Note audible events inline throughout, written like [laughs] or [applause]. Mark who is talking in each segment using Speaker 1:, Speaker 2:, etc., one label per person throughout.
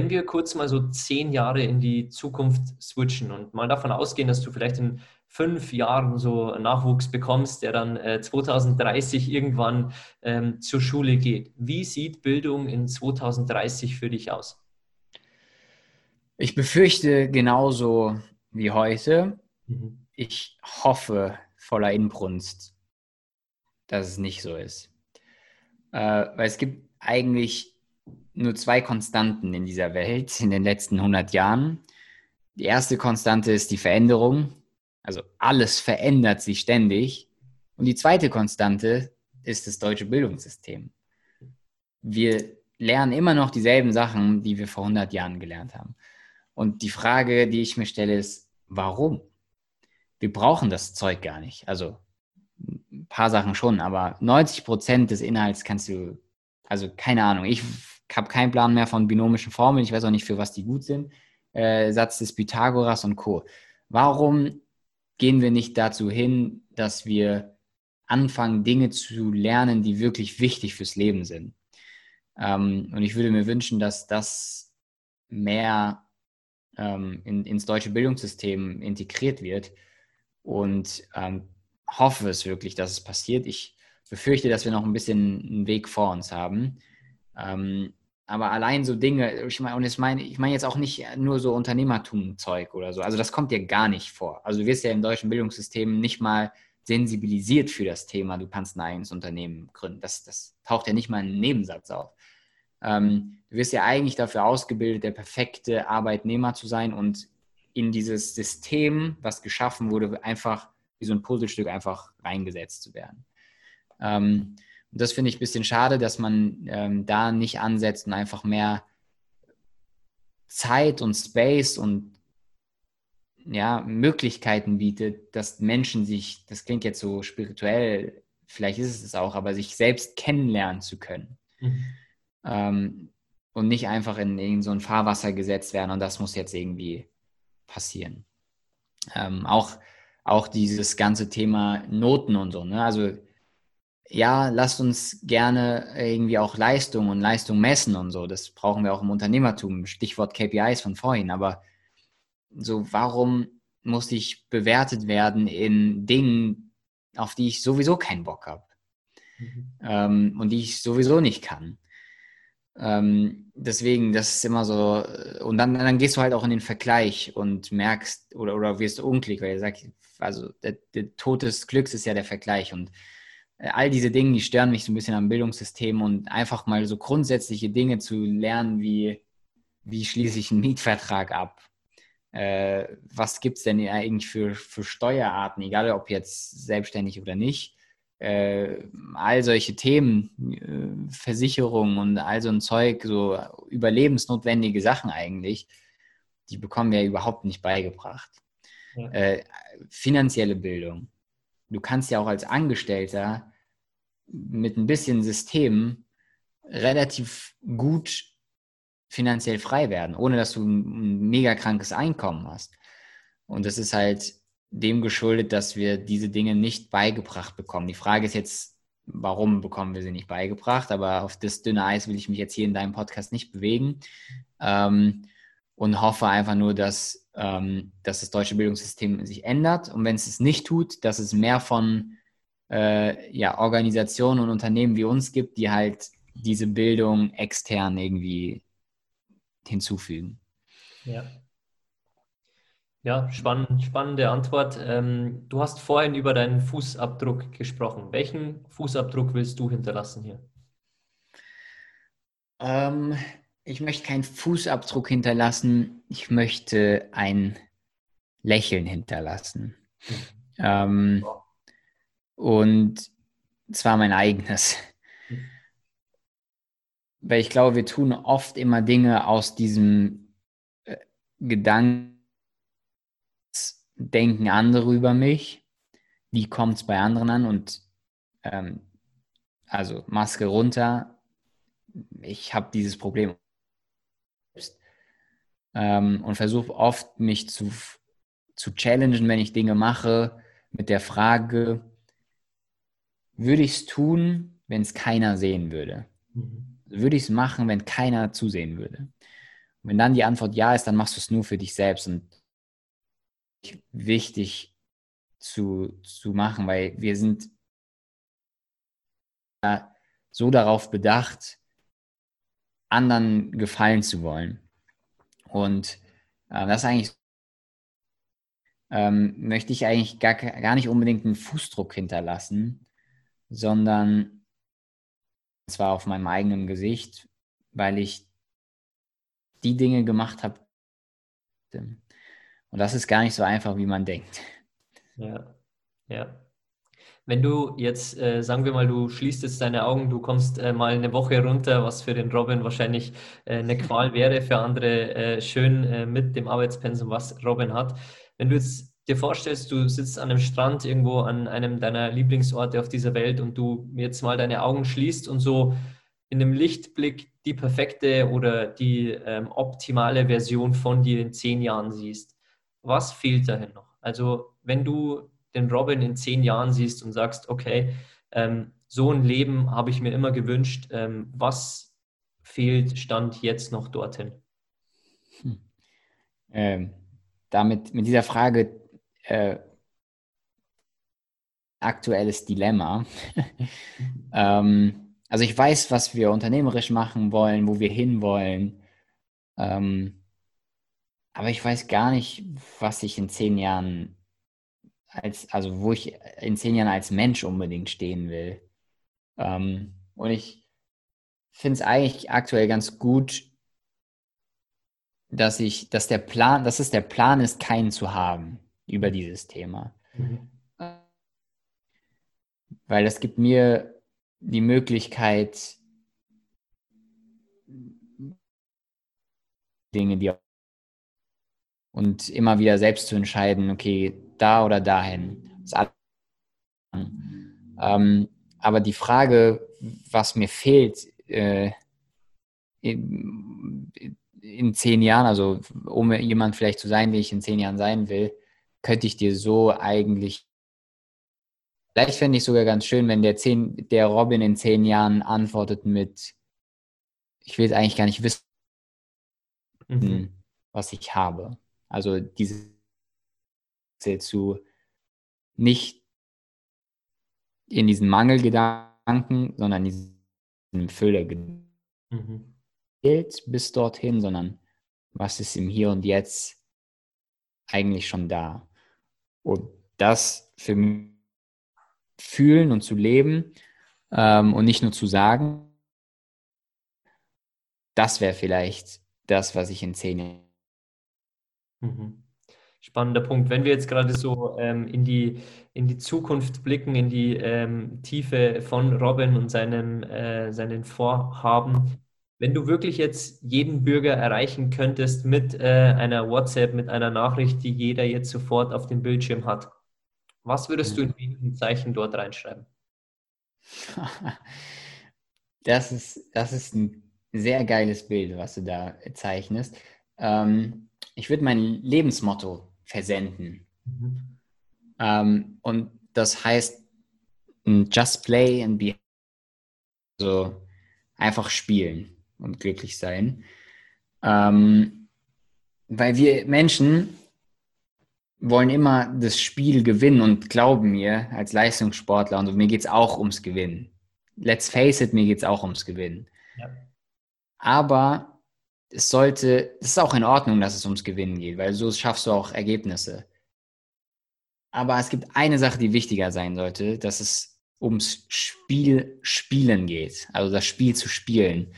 Speaker 1: Wenn wir kurz mal so zehn Jahre in die Zukunft switchen und mal davon ausgehen, dass du vielleicht in fünf Jahren so Nachwuchs bekommst, der dann äh, 2030 irgendwann ähm, zur Schule geht. Wie sieht Bildung in 2030 für dich aus?
Speaker 2: Ich befürchte genauso wie heute. Mhm. Ich hoffe voller Inbrunst, dass es nicht so ist. Äh, weil es gibt eigentlich nur zwei Konstanten in dieser Welt in den letzten 100 Jahren. Die erste Konstante ist die Veränderung. Also alles verändert sich ständig. Und die zweite Konstante ist das deutsche Bildungssystem. Wir lernen immer noch dieselben Sachen, die wir vor 100 Jahren gelernt haben. Und die Frage, die ich mir stelle, ist, warum? Wir brauchen das Zeug gar nicht. Also ein paar Sachen schon, aber 90 Prozent des Inhalts kannst du, also keine Ahnung, ich habe keinen Plan mehr von binomischen Formeln, ich weiß auch nicht, für was die gut sind. Äh, Satz des Pythagoras und Co. Warum gehen wir nicht dazu hin, dass wir anfangen, Dinge zu lernen, die wirklich wichtig fürs Leben sind? Ähm, und ich würde mir wünschen, dass das mehr ähm, in, ins deutsche Bildungssystem integriert wird und ähm, hoffe es wirklich, dass es passiert. Ich befürchte, dass wir noch ein bisschen einen Weg vor uns haben. Ähm, aber allein so Dinge, ich meine, und ich meine, ich meine jetzt auch nicht nur so Unternehmertum-Zeug oder so. Also das kommt dir gar nicht vor. Also du wirst ja im deutschen Bildungssystem nicht mal sensibilisiert für das Thema, du kannst ein eigenes Unternehmen gründen. Das, das taucht ja nicht mal in einem Nebensatz auf. Ähm, du wirst ja eigentlich dafür ausgebildet, der perfekte Arbeitnehmer zu sein und in dieses System, was geschaffen wurde, einfach wie so ein Puzzlestück einfach reingesetzt zu werden. Ähm, und das finde ich ein bisschen schade, dass man ähm, da nicht ansetzt und einfach mehr Zeit und Space und ja, Möglichkeiten bietet, dass Menschen sich, das klingt jetzt so spirituell, vielleicht ist es es auch, aber sich selbst kennenlernen zu können. Mhm. Ähm, und nicht einfach in, in so ein Fahrwasser gesetzt werden und das muss jetzt irgendwie passieren. Ähm, auch, auch dieses ganze Thema Noten und so. Ne? Also ja, lasst uns gerne irgendwie auch Leistung und Leistung messen und so. Das brauchen wir auch im Unternehmertum. Stichwort KPIs von vorhin. Aber so, warum muss ich bewertet werden in Dingen, auf die ich sowieso keinen Bock habe mhm. ähm, und die ich sowieso nicht kann? Ähm, deswegen, das ist immer so. Und dann, dann gehst du halt auch in den Vergleich und merkst oder, oder wirst unglücklich, weil ihr sagt, also der, der Tod des Glücks ist ja der Vergleich und all diese Dinge, die stören mich so ein bisschen am Bildungssystem und einfach mal so grundsätzliche Dinge zu lernen, wie wie schließe ich einen Mietvertrag ab? Äh, was gibt es denn eigentlich für, für Steuerarten, egal ob jetzt selbstständig oder nicht? Äh, all solche Themen, äh, Versicherungen und all so ein Zeug, so überlebensnotwendige Sachen eigentlich, die bekommen wir ja überhaupt nicht beigebracht. Ja. Äh, finanzielle Bildung. Du kannst ja auch als Angestellter mit ein bisschen System relativ gut finanziell frei werden, ohne dass du ein mega krankes Einkommen hast. Und das ist halt dem geschuldet, dass wir diese Dinge nicht beigebracht bekommen. Die Frage ist jetzt, warum bekommen wir sie nicht beigebracht? Aber auf das dünne Eis will ich mich jetzt hier in deinem Podcast nicht bewegen ähm, und hoffe einfach nur, dass, ähm, dass das deutsche Bildungssystem sich ändert. Und wenn es es nicht tut, dass es mehr von äh, ja, Organisationen und Unternehmen wie uns gibt, die halt diese Bildung extern irgendwie hinzufügen.
Speaker 1: Ja. Ja, spannend, spannende Antwort. Ähm, du hast vorhin über deinen Fußabdruck gesprochen. Welchen Fußabdruck willst du hinterlassen hier?
Speaker 2: Ähm, ich möchte keinen Fußabdruck hinterlassen. Ich möchte ein Lächeln hinterlassen. Ähm, und zwar mein eigenes. Weil ich glaube, wir tun oft immer Dinge aus diesem äh, Gedanken, denken andere über mich, wie kommt es bei anderen an? Und ähm, also Maske runter, ich habe dieses Problem ähm, und versuche oft mich zu, zu challengen, wenn ich Dinge mache, mit der Frage, würde ich es tun, wenn es keiner sehen würde? Mhm. Würde ich es machen, wenn keiner zusehen würde? Und wenn dann die Antwort ja ist, dann machst du es nur für dich selbst und wichtig zu, zu machen, weil wir sind so darauf bedacht, anderen gefallen zu wollen. Und äh, das eigentlich ähm, möchte ich eigentlich gar, gar nicht unbedingt einen Fußdruck hinterlassen, sondern zwar auf meinem eigenen Gesicht, weil ich die Dinge gemacht habe. Und das ist gar nicht so einfach, wie man denkt.
Speaker 1: Ja, ja. Wenn du jetzt, äh, sagen wir mal, du schließt jetzt deine Augen, du kommst äh, mal eine Woche runter, was für den Robin wahrscheinlich äh, eine Qual wäre, für andere äh, schön äh, mit dem Arbeitspensum, was Robin hat. Wenn du jetzt dir vorstellst, du sitzt an einem Strand irgendwo an einem deiner Lieblingsorte auf dieser Welt und du jetzt mal deine Augen schließt und so in einem Lichtblick die perfekte oder die ähm, optimale Version von dir in zehn Jahren siehst, was fehlt dahin noch? Also wenn du den Robin in zehn Jahren siehst und sagst, okay, ähm, so ein Leben habe ich mir immer gewünscht, ähm, was fehlt, stand jetzt noch dorthin? Hm.
Speaker 2: Ähm, damit, mit dieser Frage äh, aktuelles Dilemma. [laughs] ähm, also ich weiß, was wir unternehmerisch machen wollen, wo wir hinwollen. Ähm, aber ich weiß gar nicht, was ich in zehn Jahren als, also wo ich in zehn Jahren als Mensch unbedingt stehen will. Ähm, und ich finde es eigentlich aktuell ganz gut, dass ich, dass der Plan, dass es der Plan ist, keinen zu haben über dieses Thema. Mhm. Weil das gibt mir die Möglichkeit, Dinge, die und immer wieder selbst zu entscheiden, okay, da oder dahin. Ähm, aber die Frage, was mir fehlt äh, in, in, zehn Jahren, also um jemand vielleicht zu sein, wie ich in zehn Jahren sein will, könnte ich dir so eigentlich. Vielleicht fände ich sogar ganz schön, wenn der, zehn, der Robin in zehn Jahren antwortet mit, ich will es eigentlich gar nicht wissen, mhm. was ich habe. Also diese zu nicht in diesen Mangelgedanken, sondern in diesem Füllegedanken mhm. bis dorthin, sondern was ist im Hier und Jetzt eigentlich schon da. Und das für mich fühlen und zu leben ähm, und nicht nur zu sagen, das wäre vielleicht das, was ich in zehn Jahren.
Speaker 1: Mhm spannender Punkt. Wenn wir jetzt gerade so ähm, in, die, in die Zukunft blicken, in die ähm, Tiefe von Robin und seinem, äh, seinen Vorhaben, wenn du wirklich jetzt jeden Bürger erreichen könntest mit äh, einer WhatsApp, mit einer Nachricht, die jeder jetzt sofort auf dem Bildschirm hat, was würdest du in wenigen Zeichen dort reinschreiben? [laughs]
Speaker 2: Das ist, das ist ein sehr geiles Bild, was du da zeichnest. Ähm, ich würde mein Lebensmotto versenden. Mhm. Ähm, und das heißt, just play and be. So einfach spielen und glücklich sein. Ähm, weil wir Menschen wollen immer das Spiel gewinnen und glauben mir als Leistungssportler und mir geht es auch ums Gewinnen. Let's face it, mir geht es auch ums Gewinnen. Ja. Aber es sollte, es ist auch in Ordnung, dass es ums Gewinnen geht, weil so schaffst du auch Ergebnisse. Aber es gibt eine Sache, die wichtiger sein sollte, dass es ums Spiel spielen geht, also das Spiel zu spielen.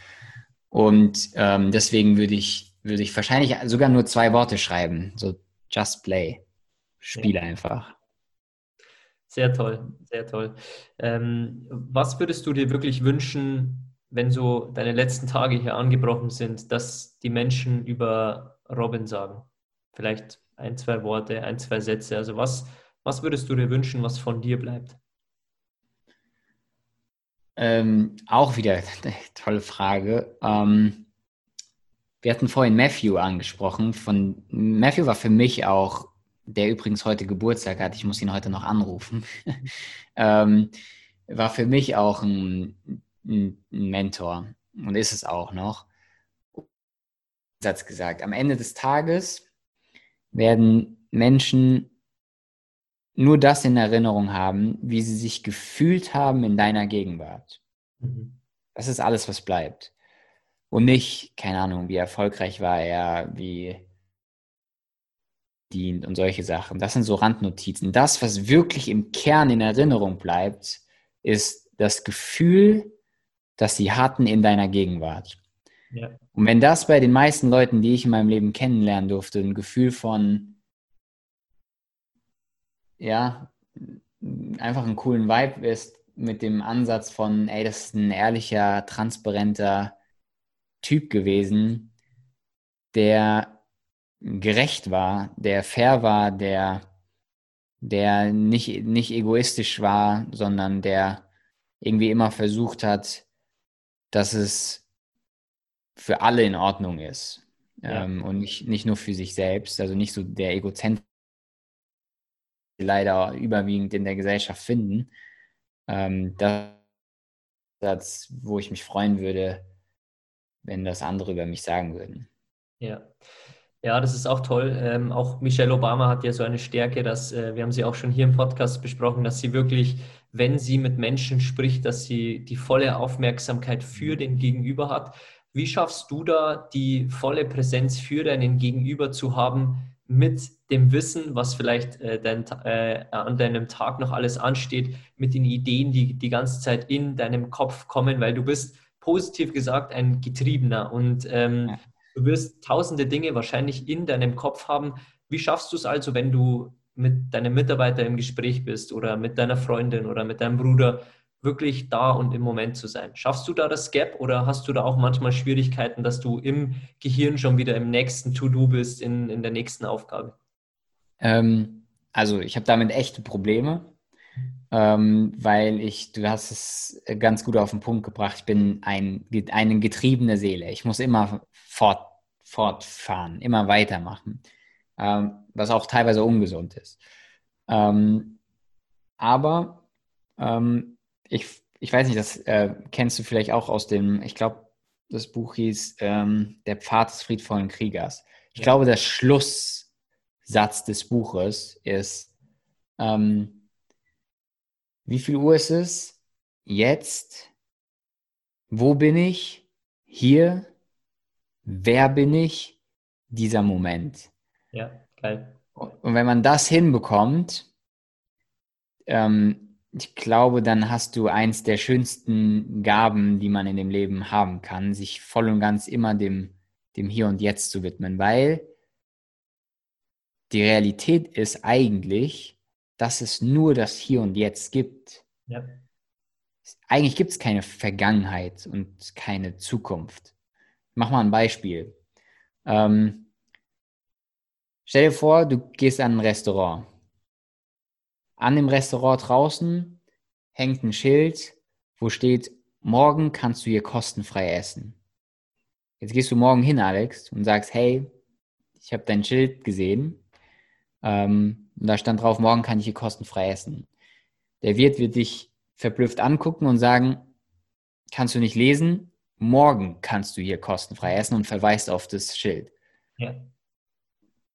Speaker 2: Und ähm, deswegen würde ich, würde ich wahrscheinlich sogar nur zwei Worte schreiben, so just play. spiele ja. einfach.
Speaker 1: Sehr toll, sehr toll. Ähm, was würdest du dir wirklich wünschen, wenn so deine letzten Tage hier angebrochen sind, dass die Menschen über Robin sagen? Vielleicht ein, zwei Worte, ein, zwei Sätze. Also was, was würdest du dir wünschen, was von dir bleibt?
Speaker 2: Ähm, auch wieder [laughs] eine tolle Frage. Ähm, wir hatten vorhin Matthew angesprochen. Von Matthew war für mich auch, der übrigens heute Geburtstag hat, ich muss ihn heute noch anrufen, [laughs] ähm, war für mich auch ein, ein, Mentor und ist es auch noch. Satz gesagt, am Ende des Tages werden Menschen nur das in Erinnerung haben, wie sie sich gefühlt haben in deiner Gegenwart. Mhm. Das ist alles, was bleibt. Und nicht, keine Ahnung, wie erfolgreich war er, wie dient und solche Sachen. Das sind so Randnotizen. Das, was wirklich im Kern in Erinnerung bleibt, ist das Gefühl, das sie hatten in deiner Gegenwart. Ja. Und wenn das bei den meisten Leuten, die ich in meinem Leben kennenlernen durfte, ein Gefühl von ja, einfach einen coolen Vibe ist mit dem Ansatz von, ey, das ist ein ehrlicher, transparenter Typ gewesen, der gerecht war, der fair war, der, der nicht, nicht egoistisch war, sondern der irgendwie immer versucht hat, dass es für alle in Ordnung ist. Ja. Ähm, und nicht, nicht nur für sich selbst, also nicht so der Egozentrische leider überwiegend in der Gesellschaft finden. Ähm, das, wo ich mich freuen würde, wenn das andere über mich sagen würden.
Speaker 1: Ja. Ja, das ist auch toll. Ähm, auch Michelle Obama hat ja so eine Stärke, dass äh, wir haben sie auch schon hier im Podcast besprochen, dass sie wirklich, wenn sie mit Menschen spricht, dass sie die volle Aufmerksamkeit für den Gegenüber hat. Wie schaffst du da die volle Präsenz für deinen Gegenüber zu haben, mit dem Wissen, was vielleicht äh, dein, äh, an deinem Tag noch alles ansteht, mit den Ideen, die die ganze Zeit in deinem Kopf kommen, weil du bist positiv gesagt ein Getriebener und ähm, ja. du wirst tausende Dinge wahrscheinlich in deinem Kopf haben. Wie schaffst du es also, wenn du mit deinem Mitarbeiter im Gespräch bist oder mit deiner Freundin oder mit deinem Bruder, wirklich da und im Moment zu sein. Schaffst du da das Gap oder hast du da auch manchmal Schwierigkeiten, dass du im Gehirn schon wieder im nächsten To-Do bist, in, in der nächsten Aufgabe?
Speaker 2: Ähm, also ich habe damit echte Probleme, ähm, weil ich, du hast es ganz gut auf den Punkt gebracht, ich bin ein, eine getriebene Seele. Ich muss immer fort, fortfahren, immer weitermachen, ähm, was auch teilweise ungesund ist. Ähm, aber ähm, ich, ich weiß nicht, das äh, kennst du vielleicht auch aus dem, ich glaube, das Buch hieß ähm, Der Pfad des friedvollen Kriegers. Ich ja. glaube, der Schlusssatz des Buches ist, ähm, wie viel Uhr ist es? Jetzt? Wo bin ich? Hier? Wer bin ich? Dieser Moment.
Speaker 1: Ja, geil.
Speaker 2: Und wenn man das hinbekommt, ähm, ich glaube, dann hast du eins der schönsten Gaben, die man in dem Leben haben kann, sich voll und ganz immer dem, dem Hier und Jetzt zu widmen, weil die Realität ist eigentlich, dass es nur das Hier und Jetzt gibt. Ja. Eigentlich gibt es keine Vergangenheit und keine Zukunft. mach mal ein Beispiel. Ähm, stell dir vor, du gehst an ein Restaurant an dem Restaurant draußen hängt ein Schild, wo steht, morgen kannst du hier kostenfrei essen. Jetzt gehst du morgen hin, Alex, und sagst, hey, ich habe dein Schild gesehen. Ähm, und da stand drauf, morgen kann ich hier kostenfrei essen. Der Wirt wird dich verblüfft angucken und sagen, kannst du nicht lesen? Morgen kannst du hier kostenfrei essen und verweist auf das Schild. Ja.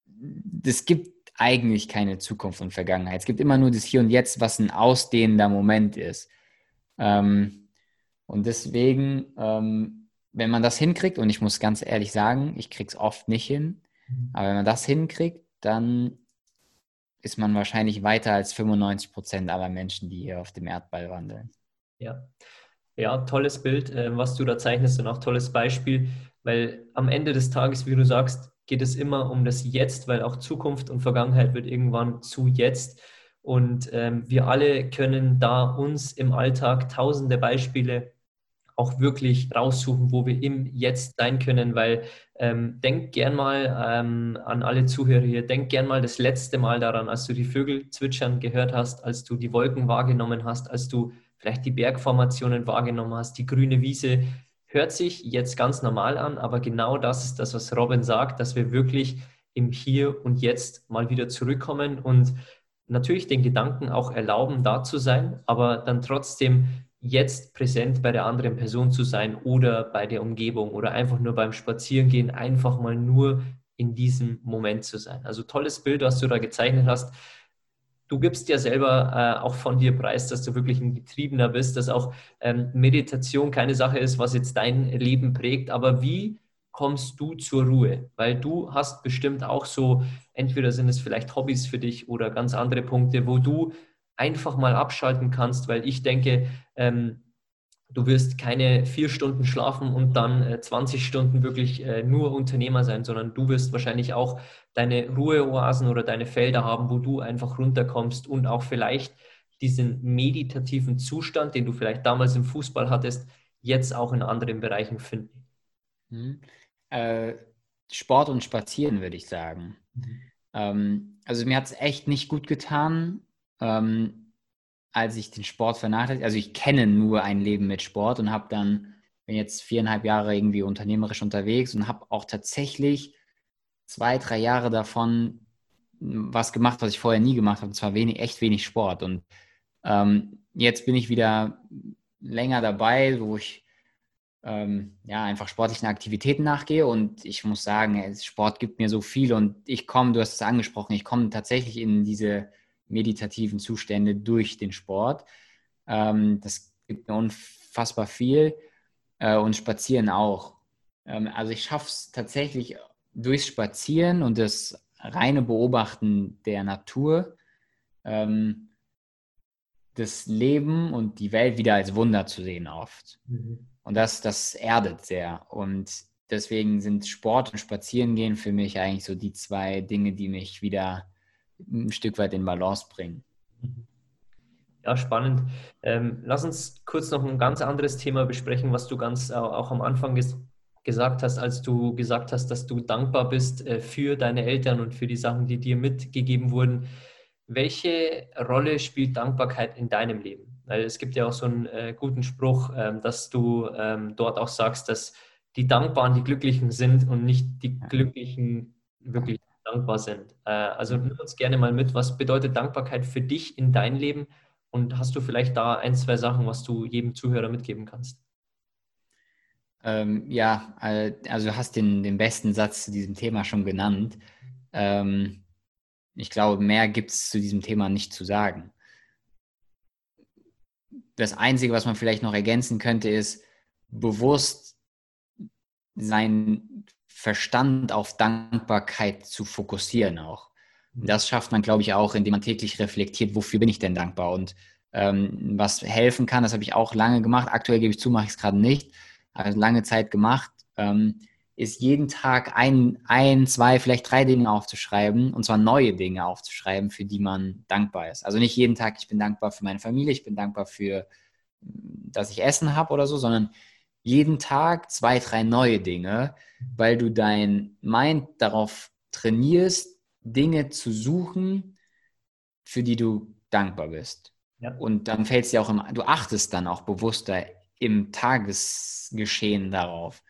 Speaker 2: Das gibt eigentlich keine Zukunft und Vergangenheit. Es gibt immer nur das Hier und Jetzt, was ein ausdehnender Moment ist. Ähm, und deswegen, ähm, wenn man das hinkriegt, und ich muss ganz ehrlich sagen, ich kriege es oft nicht hin, mhm. aber wenn man das hinkriegt, dann ist man wahrscheinlich weiter als 95 Prozent aller Menschen, die hier auf dem Erdball wandeln.
Speaker 1: Ja. Ja, tolles Bild, äh, was du da zeichnest und auch tolles Beispiel, weil am Ende des Tages, wie du sagst, geht es immer um das Jetzt, weil auch Zukunft und Vergangenheit wird irgendwann zu Jetzt. Und ähm, wir alle können da uns im Alltag tausende Beispiele auch wirklich raussuchen, wo wir im Jetzt sein können, weil ähm, denk gern mal ähm, an alle Zuhörer hier, denk gern mal das letzte Mal daran, als du die Vögel zwitschern gehört hast, als du die Wolken wahrgenommen hast, als du vielleicht die Bergformationen wahrgenommen hast, die grüne Wiese. Hört sich jetzt ganz normal an, aber genau das ist das, was Robin sagt, dass wir wirklich im Hier und Jetzt mal wieder zurückkommen und natürlich den Gedanken auch erlauben, da zu sein, aber dann trotzdem jetzt präsent bei der anderen Person zu sein oder bei der Umgebung oder einfach nur beim Spazierengehen, einfach mal nur in diesem Moment zu sein. Also tolles Bild, was du da gezeichnet hast. Du gibst ja selber äh, auch von dir preis, dass du wirklich ein Getriebener bist, dass auch ähm, Meditation keine Sache ist, was jetzt dein Leben prägt. Aber wie kommst du zur Ruhe? Weil du hast bestimmt auch so, entweder sind es vielleicht Hobbys für dich oder ganz andere Punkte, wo du einfach mal abschalten kannst, weil ich denke, ähm, du wirst keine vier Stunden schlafen und dann äh, 20 Stunden wirklich äh, nur Unternehmer sein, sondern du wirst wahrscheinlich auch deine Ruheoasen oder deine Felder haben, wo du einfach runterkommst und auch vielleicht diesen meditativen Zustand, den du vielleicht damals im Fußball hattest, jetzt auch in anderen Bereichen finden.
Speaker 2: Mhm. Äh, Sport und Spazieren, würde ich sagen. Mhm. Ähm, also mir hat es echt nicht gut getan, ähm, als ich den Sport vernachlässigt. Also ich kenne nur ein Leben mit Sport und habe dann, bin jetzt viereinhalb Jahre irgendwie unternehmerisch unterwegs und habe auch tatsächlich zwei, drei Jahre davon was gemacht, was ich vorher nie gemacht habe, und zwar wenig, echt wenig Sport. Und ähm, jetzt bin ich wieder länger dabei, wo ich ähm, ja einfach sportlichen Aktivitäten nachgehe und ich muss sagen, Sport gibt mir so viel und ich komme, du hast es angesprochen, ich komme tatsächlich in diese meditativen Zustände durch den Sport. Ähm, das gibt mir unfassbar viel äh, und Spazieren auch. Ähm, also ich schaffe es tatsächlich durchs Spazieren und das reine Beobachten der Natur, ähm, das Leben und die Welt wieder als Wunder zu sehen oft. Mhm. Und das, das erdet sehr. Und deswegen sind Sport und Spazierengehen für mich eigentlich so die zwei Dinge, die mich wieder ein Stück weit in Balance bringen.
Speaker 1: Ja, spannend. Ähm, lass uns kurz noch ein ganz anderes Thema besprechen, was du ganz äh, auch am Anfang ges gesagt hast, als du gesagt hast, dass du dankbar bist äh, für deine Eltern und für die Sachen, die dir mitgegeben wurden. Welche Rolle spielt Dankbarkeit in deinem Leben? Weil es gibt ja auch so einen äh, guten Spruch, ähm, dass du ähm, dort auch sagst, dass die Dankbaren die Glücklichen sind und nicht die Glücklichen wirklich dankbar sind. Äh, also nimm uns gerne mal mit, was bedeutet Dankbarkeit für dich in dein Leben und hast du vielleicht da ein, zwei Sachen, was du jedem Zuhörer mitgeben kannst?
Speaker 2: Ähm, ja, also du hast den, den besten Satz zu diesem Thema schon genannt. Ähm, ich glaube, mehr gibt es zu diesem Thema nicht zu sagen. Das Einzige, was man vielleicht noch ergänzen könnte, ist bewusst sein Verstand auf Dankbarkeit zu fokussieren auch. Das schafft man, glaube ich, auch, indem man täglich reflektiert, wofür bin ich denn dankbar und ähm, was helfen kann. Das habe ich auch lange gemacht. Aktuell gebe ich zu, mache ich es gerade nicht. Also lange Zeit gemacht, ähm, ist jeden Tag ein, ein, zwei, vielleicht drei Dinge aufzuschreiben und zwar neue Dinge aufzuschreiben, für die man dankbar ist. Also nicht jeden Tag, ich bin dankbar für meine Familie, ich bin dankbar für, dass ich Essen habe oder so, sondern jeden Tag zwei, drei neue Dinge, weil du dein Mind darauf trainierst, Dinge zu suchen, für die du dankbar bist. Ja. Und dann fällt es dir auch im, du achtest dann auch bewusster im Tagesgeschehen darauf.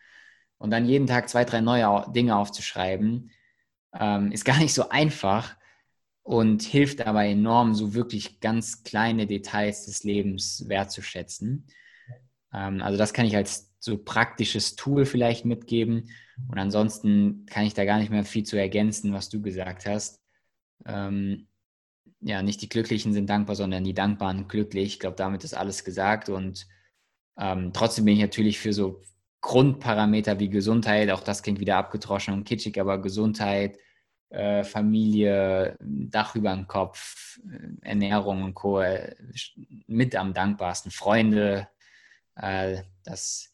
Speaker 2: Und dann jeden Tag zwei, drei neue Dinge aufzuschreiben, ähm, ist gar nicht so einfach und hilft aber enorm, so wirklich ganz kleine Details des Lebens wertzuschätzen. Ähm, also das kann ich als so praktisches Tool vielleicht mitgeben. Und ansonsten kann ich da gar nicht mehr viel zu ergänzen, was du gesagt hast. Ähm, ja, nicht die Glücklichen sind dankbar, sondern die Dankbaren glücklich. Ich glaube, damit ist alles gesagt. Und ähm, trotzdem bin ich natürlich für so Grundparameter wie Gesundheit, auch das klingt wieder abgetroschen und kitschig, aber Gesundheit, äh, Familie, Dach über dem Kopf, äh, Ernährung und Co. Äh, mit am dankbarsten. Freunde, äh, das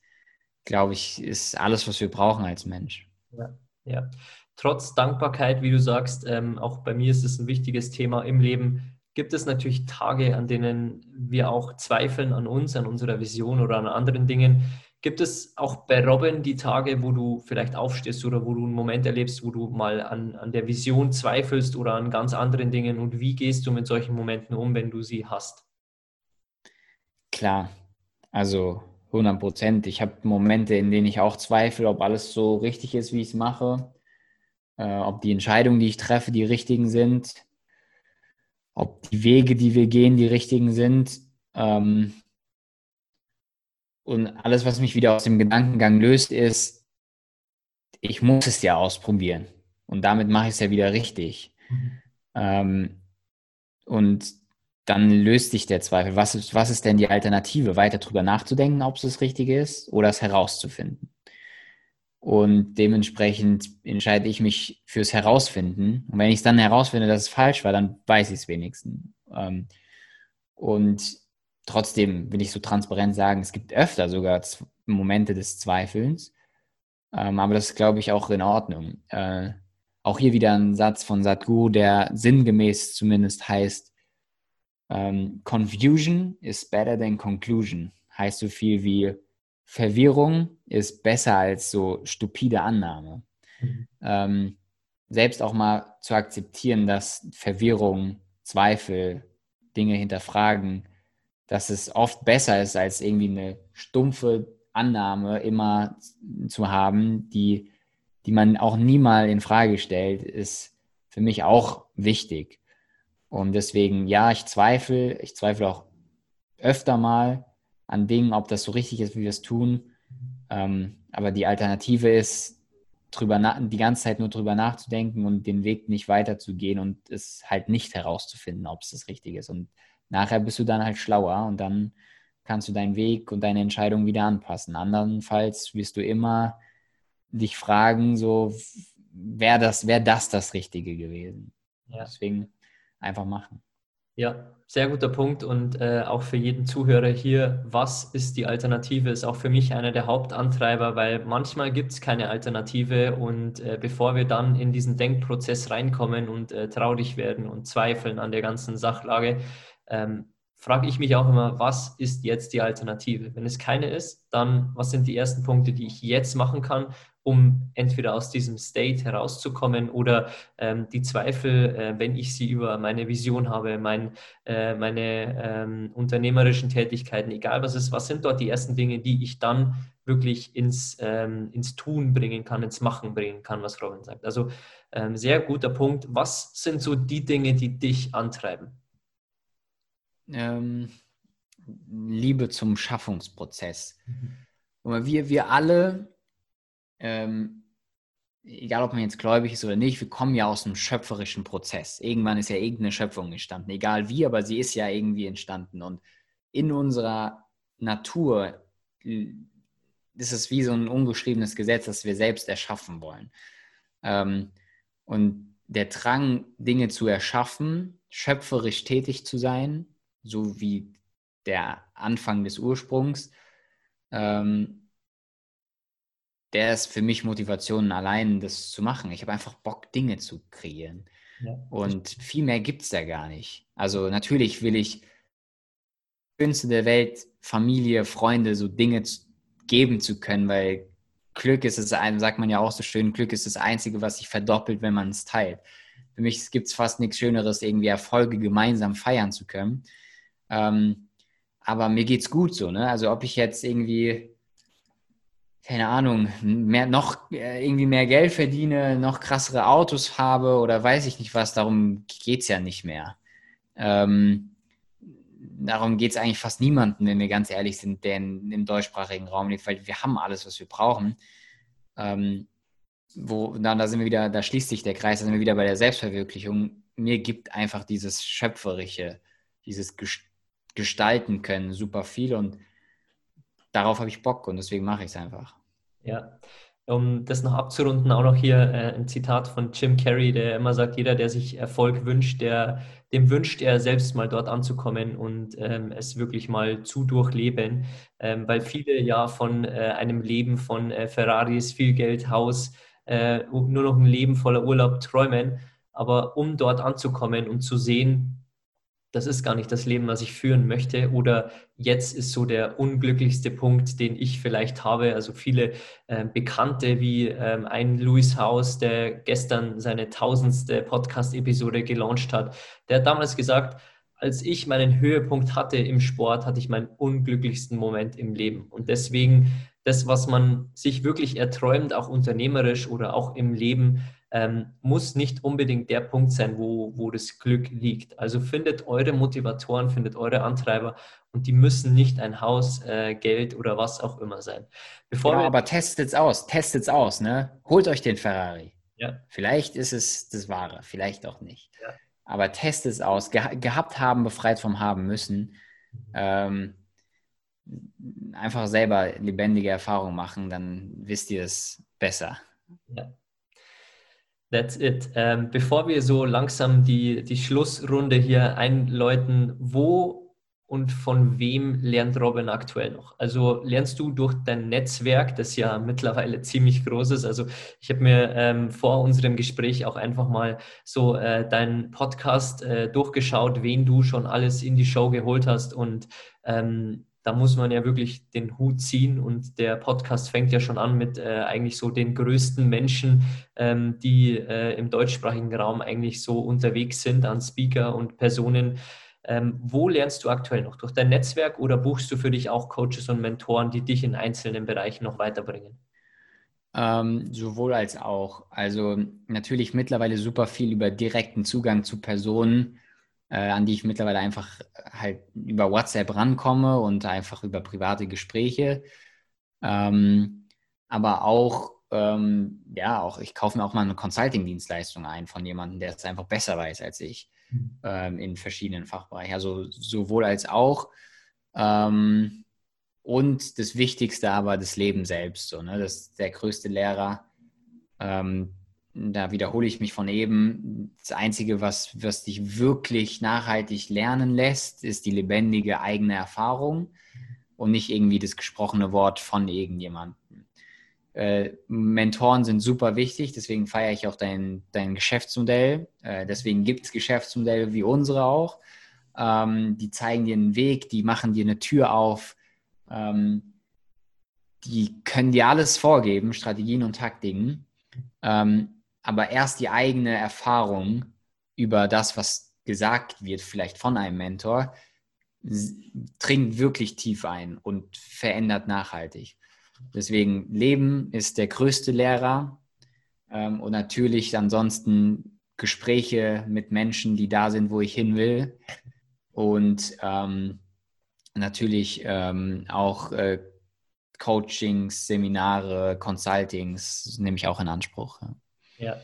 Speaker 2: glaube ich, ist alles, was wir brauchen als Mensch.
Speaker 1: Ja, ja. trotz Dankbarkeit, wie du sagst, ähm, auch bei mir ist es ein wichtiges Thema im Leben, gibt es natürlich Tage, an denen wir auch zweifeln an uns, an unserer Vision oder an anderen Dingen. Gibt es auch bei Robin die Tage, wo du vielleicht aufstehst oder wo du einen Moment erlebst, wo du mal an, an der Vision zweifelst oder an ganz anderen Dingen? Und wie gehst du mit solchen Momenten um, wenn du sie hast?
Speaker 2: Klar, also 100 Prozent. Ich habe Momente, in denen ich auch zweifle, ob alles so richtig ist, wie ich es mache, äh, ob die Entscheidungen, die ich treffe, die richtigen sind, ob die Wege, die wir gehen, die richtigen sind. Ähm, und alles, was mich wieder aus dem Gedankengang löst, ist, ich muss es ja ausprobieren. Und damit mache ich es ja wieder richtig. Mhm. Ähm, und dann löst sich der Zweifel. Was ist, was ist denn die Alternative? Weiter drüber nachzudenken, ob es das Richtige ist oder es herauszufinden. Und dementsprechend entscheide ich mich fürs Herausfinden. Und wenn ich es dann herausfinde, dass es falsch war, dann weiß ich es wenigstens. Ähm, und trotzdem will ich so transparent sagen, es gibt öfter sogar Momente des Zweifelns. Ähm, aber das ist, glaube ich, auch in Ordnung. Äh, auch hier wieder ein Satz von Sadhguru, der sinngemäß zumindest heißt, ähm, Confusion is better than conclusion. Heißt so viel wie Verwirrung ist besser als so stupide Annahme. Mhm. Ähm, selbst auch mal zu akzeptieren, dass Verwirrung, Zweifel, Dinge hinterfragen, dass es oft besser ist, als irgendwie eine stumpfe Annahme immer zu haben, die, die man auch nie mal in Frage stellt, ist für mich auch wichtig. Und deswegen, ja, ich zweifle, ich zweifle auch öfter mal an Dingen, ob das so richtig ist, wie wir es tun. Ähm, aber die Alternative ist, drüber die ganze Zeit nur drüber nachzudenken und den Weg nicht weiterzugehen und es halt nicht herauszufinden, ob es das Richtige ist. Und nachher bist du dann halt schlauer und dann kannst du deinen Weg und deine Entscheidung wieder anpassen. Andernfalls wirst du immer dich fragen, so wäre das, wär das das Richtige gewesen. Ja. Deswegen einfach machen.
Speaker 1: Ja, sehr guter Punkt und äh, auch für jeden Zuhörer hier, was ist die Alternative, ist auch für mich einer der Hauptantreiber, weil manchmal gibt es keine Alternative und äh, bevor wir dann in diesen Denkprozess reinkommen und äh, traurig werden und zweifeln an der ganzen Sachlage, ähm, frage ich mich auch immer, was ist jetzt die Alternative? Wenn es keine ist, dann was sind die ersten Punkte, die ich jetzt machen kann, um entweder aus diesem State herauszukommen oder ähm, die Zweifel, äh, wenn ich sie über meine Vision habe, mein, äh, meine ähm, unternehmerischen Tätigkeiten, egal was es ist, was sind dort die ersten Dinge, die ich dann wirklich ins, ähm, ins Tun bringen kann, ins Machen bringen kann, was Robin sagt. Also ähm, sehr guter Punkt. Was sind so die Dinge, die dich antreiben?
Speaker 2: Ähm, Liebe zum Schaffungsprozess. Mhm. Wir, wir alle ähm, egal ob man jetzt gläubig ist oder nicht, wir kommen ja aus einem schöpferischen Prozess. Irgendwann ist ja irgendeine Schöpfung entstanden, egal wie, aber sie ist ja irgendwie entstanden. Und in unserer Natur ist es wie so ein ungeschriebenes Gesetz, das wir selbst erschaffen wollen. Ähm, und der Drang, Dinge zu erschaffen, schöpferisch tätig zu sein, so wie der Anfang des Ursprungs, ähm, der ist für mich Motivation allein, das zu machen. Ich habe einfach Bock, Dinge zu kreieren. Ja. Und viel mehr gibt es da gar nicht. Also natürlich will ich Künste der Welt, Familie, Freunde, so Dinge geben zu können, weil Glück ist es, sagt man ja auch so schön, Glück ist das Einzige, was sich verdoppelt, wenn man es teilt. Für mich gibt es fast nichts Schöneres, irgendwie Erfolge gemeinsam feiern zu können. Ähm, aber mir geht's gut so, ne? Also ob ich jetzt irgendwie keine Ahnung, mehr, noch äh, irgendwie mehr Geld verdiene, noch krassere Autos habe oder weiß ich nicht was, darum geht es ja nicht mehr. Ähm, darum geht es eigentlich fast niemandem, wenn wir ganz ehrlich sind, der in, im deutschsprachigen Raum lebt, weil wir haben alles, was wir brauchen. Ähm, wo, dann, da sind wir wieder, da schließt sich der Kreis, da sind wir wieder bei der Selbstverwirklichung. Mir gibt einfach dieses Schöpferische, dieses Gestalten können super viel und darauf habe ich Bock und deswegen mache ich es einfach.
Speaker 1: Ja, um das noch abzurunden, auch noch hier äh, ein Zitat von Jim Carrey, der immer sagt, jeder, der sich Erfolg wünscht, der, dem wünscht er selbst mal dort anzukommen und ähm, es wirklich mal zu durchleben, ähm, weil viele ja von äh, einem Leben von äh, Ferraris, viel Geld, Haus, äh, nur noch ein Leben voller Urlaub träumen. Aber um dort anzukommen und zu sehen, das ist gar nicht das Leben, was ich führen möchte. Oder jetzt ist so der unglücklichste Punkt, den ich vielleicht habe. Also viele äh, Bekannte wie ähm, ein Louis Haus, der gestern seine tausendste Podcast-Episode gelauncht hat, der hat damals gesagt, als ich meinen Höhepunkt hatte im Sport, hatte ich meinen unglücklichsten Moment im Leben. Und deswegen das, was man sich wirklich erträumt, auch unternehmerisch oder auch im Leben, ähm, muss nicht unbedingt der Punkt sein, wo, wo das Glück liegt. Also findet eure Motivatoren, findet eure Antreiber und die müssen nicht ein Haus, äh, Geld oder was auch immer sein.
Speaker 2: Bevor ja, aber testet es aus, testet es aus, ne? Holt euch den Ferrari. Ja. Vielleicht ist es das Wahre, vielleicht auch nicht. Ja. Aber testet es aus. Ge gehabt haben, befreit vom Haben müssen. Mhm. Ähm, einfach selber lebendige Erfahrungen machen, dann wisst ihr es besser. Ja.
Speaker 1: That's it. Ähm, bevor wir so langsam die, die Schlussrunde hier einläuten, wo und von wem lernt Robin aktuell noch? Also lernst du durch dein Netzwerk, das ja mittlerweile ziemlich groß ist. Also ich habe mir ähm, vor unserem Gespräch auch einfach mal so äh, deinen Podcast äh, durchgeschaut, wen du schon alles in die Show geholt hast und ähm, da muss man ja wirklich den Hut ziehen und der Podcast fängt ja schon an mit äh, eigentlich so den größten Menschen, ähm, die äh, im deutschsprachigen Raum eigentlich so unterwegs sind an Speaker und Personen. Ähm, wo lernst du aktuell noch? Durch dein Netzwerk oder buchst du für dich auch Coaches und Mentoren, die dich in einzelnen Bereichen noch weiterbringen?
Speaker 2: Ähm, sowohl als auch. Also natürlich mittlerweile super viel über direkten Zugang zu Personen, äh, an die ich mittlerweile einfach halt über WhatsApp rankomme und einfach über private Gespräche. Ähm, aber auch, ähm, ja, auch ich kaufe mir auch mal eine Consulting-Dienstleistung ein von jemandem, der es einfach besser weiß als ich mhm. ähm, in verschiedenen Fachbereichen. Also sowohl als auch. Ähm, und das Wichtigste aber das Leben selbst. So, ne? Das ist der größte Lehrer. Da wiederhole ich mich von eben, das Einzige, was, was dich wirklich nachhaltig lernen lässt, ist die lebendige eigene Erfahrung und nicht irgendwie das gesprochene Wort von irgendjemandem. Äh, Mentoren sind super wichtig, deswegen feiere ich auch dein, dein Geschäftsmodell. Äh, deswegen gibt es Geschäftsmodelle wie unsere auch. Ähm, die zeigen dir einen Weg, die machen dir eine Tür auf. Ähm, die können dir alles vorgeben, Strategien und Taktiken. Ähm, aber erst die eigene Erfahrung über das, was gesagt wird, vielleicht von einem Mentor, dringt wirklich tief ein und verändert nachhaltig. Deswegen Leben ist der größte Lehrer ähm, und natürlich ansonsten Gespräche mit Menschen, die da sind, wo ich hin will und ähm, natürlich ähm, auch äh, Coachings, Seminare, Consultings nehme ich auch in Anspruch. Ja.
Speaker 1: Ja.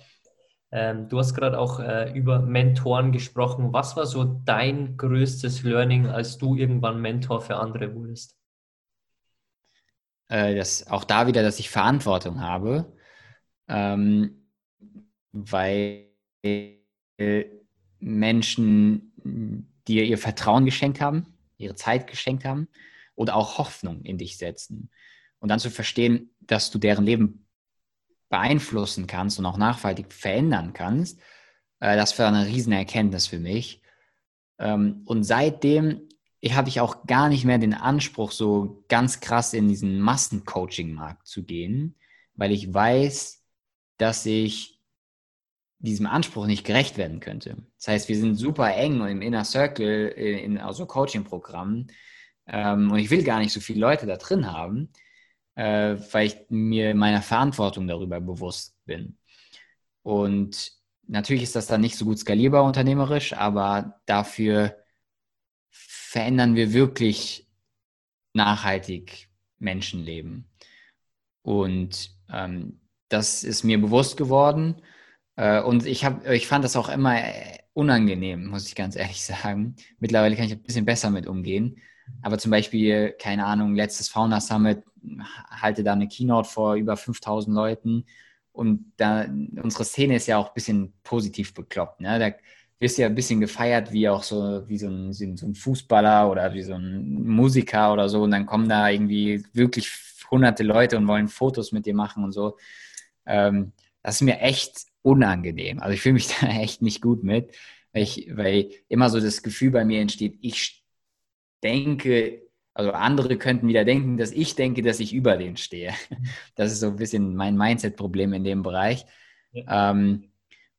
Speaker 1: Ähm, du hast gerade auch äh, über Mentoren gesprochen. Was war so dein größtes Learning, als du irgendwann Mentor für andere wurdest?
Speaker 2: Äh, das, auch da wieder, dass ich Verantwortung habe, ähm, weil Menschen dir ihr Vertrauen geschenkt haben, ihre Zeit geschenkt haben oder auch Hoffnung in dich setzen. Und dann zu verstehen, dass du deren Leben beeinflussen kannst und auch nachhaltig verändern kannst, äh, das war eine riesen Erkenntnis für mich. Ähm, und seitdem habe ich auch gar nicht mehr den Anspruch, so ganz krass in diesen Massencoaching-Markt zu gehen, weil ich weiß, dass ich diesem Anspruch nicht gerecht werden könnte. Das heißt, wir sind super eng im Inner Circle, in, also Coaching-Programmen. Ähm, und ich will gar nicht so viele Leute da drin haben, äh, weil ich mir meiner Verantwortung darüber bewusst bin. Und natürlich ist das dann nicht so gut skalierbar unternehmerisch, aber dafür verändern wir wirklich nachhaltig Menschenleben. Und ähm, das ist mir bewusst geworden. Äh, und ich, hab, ich fand das auch immer unangenehm, muss ich ganz [laughs] ehrlich sagen. Mittlerweile kann ich ein bisschen besser mit umgehen. Aber zum Beispiel, keine Ahnung, letztes Fauna Summit, halte da eine Keynote vor über 5000 Leuten. Und da, unsere Szene ist ja auch ein bisschen positiv bekloppt. Ne? Da wirst du ja ein bisschen gefeiert, wie auch so, wie so ein, so ein Fußballer oder wie so ein Musiker oder so. Und dann kommen da irgendwie wirklich hunderte Leute und wollen Fotos mit dir machen und so. Ähm, das ist mir echt unangenehm. Also ich fühle mich [laughs] da echt nicht gut mit, weil, ich, weil immer so das Gefühl bei mir entsteht, ich denke, also andere könnten wieder denken, dass ich denke, dass ich über denen stehe. Das ist so ein bisschen mein Mindset-Problem in dem Bereich. Ja. Ähm,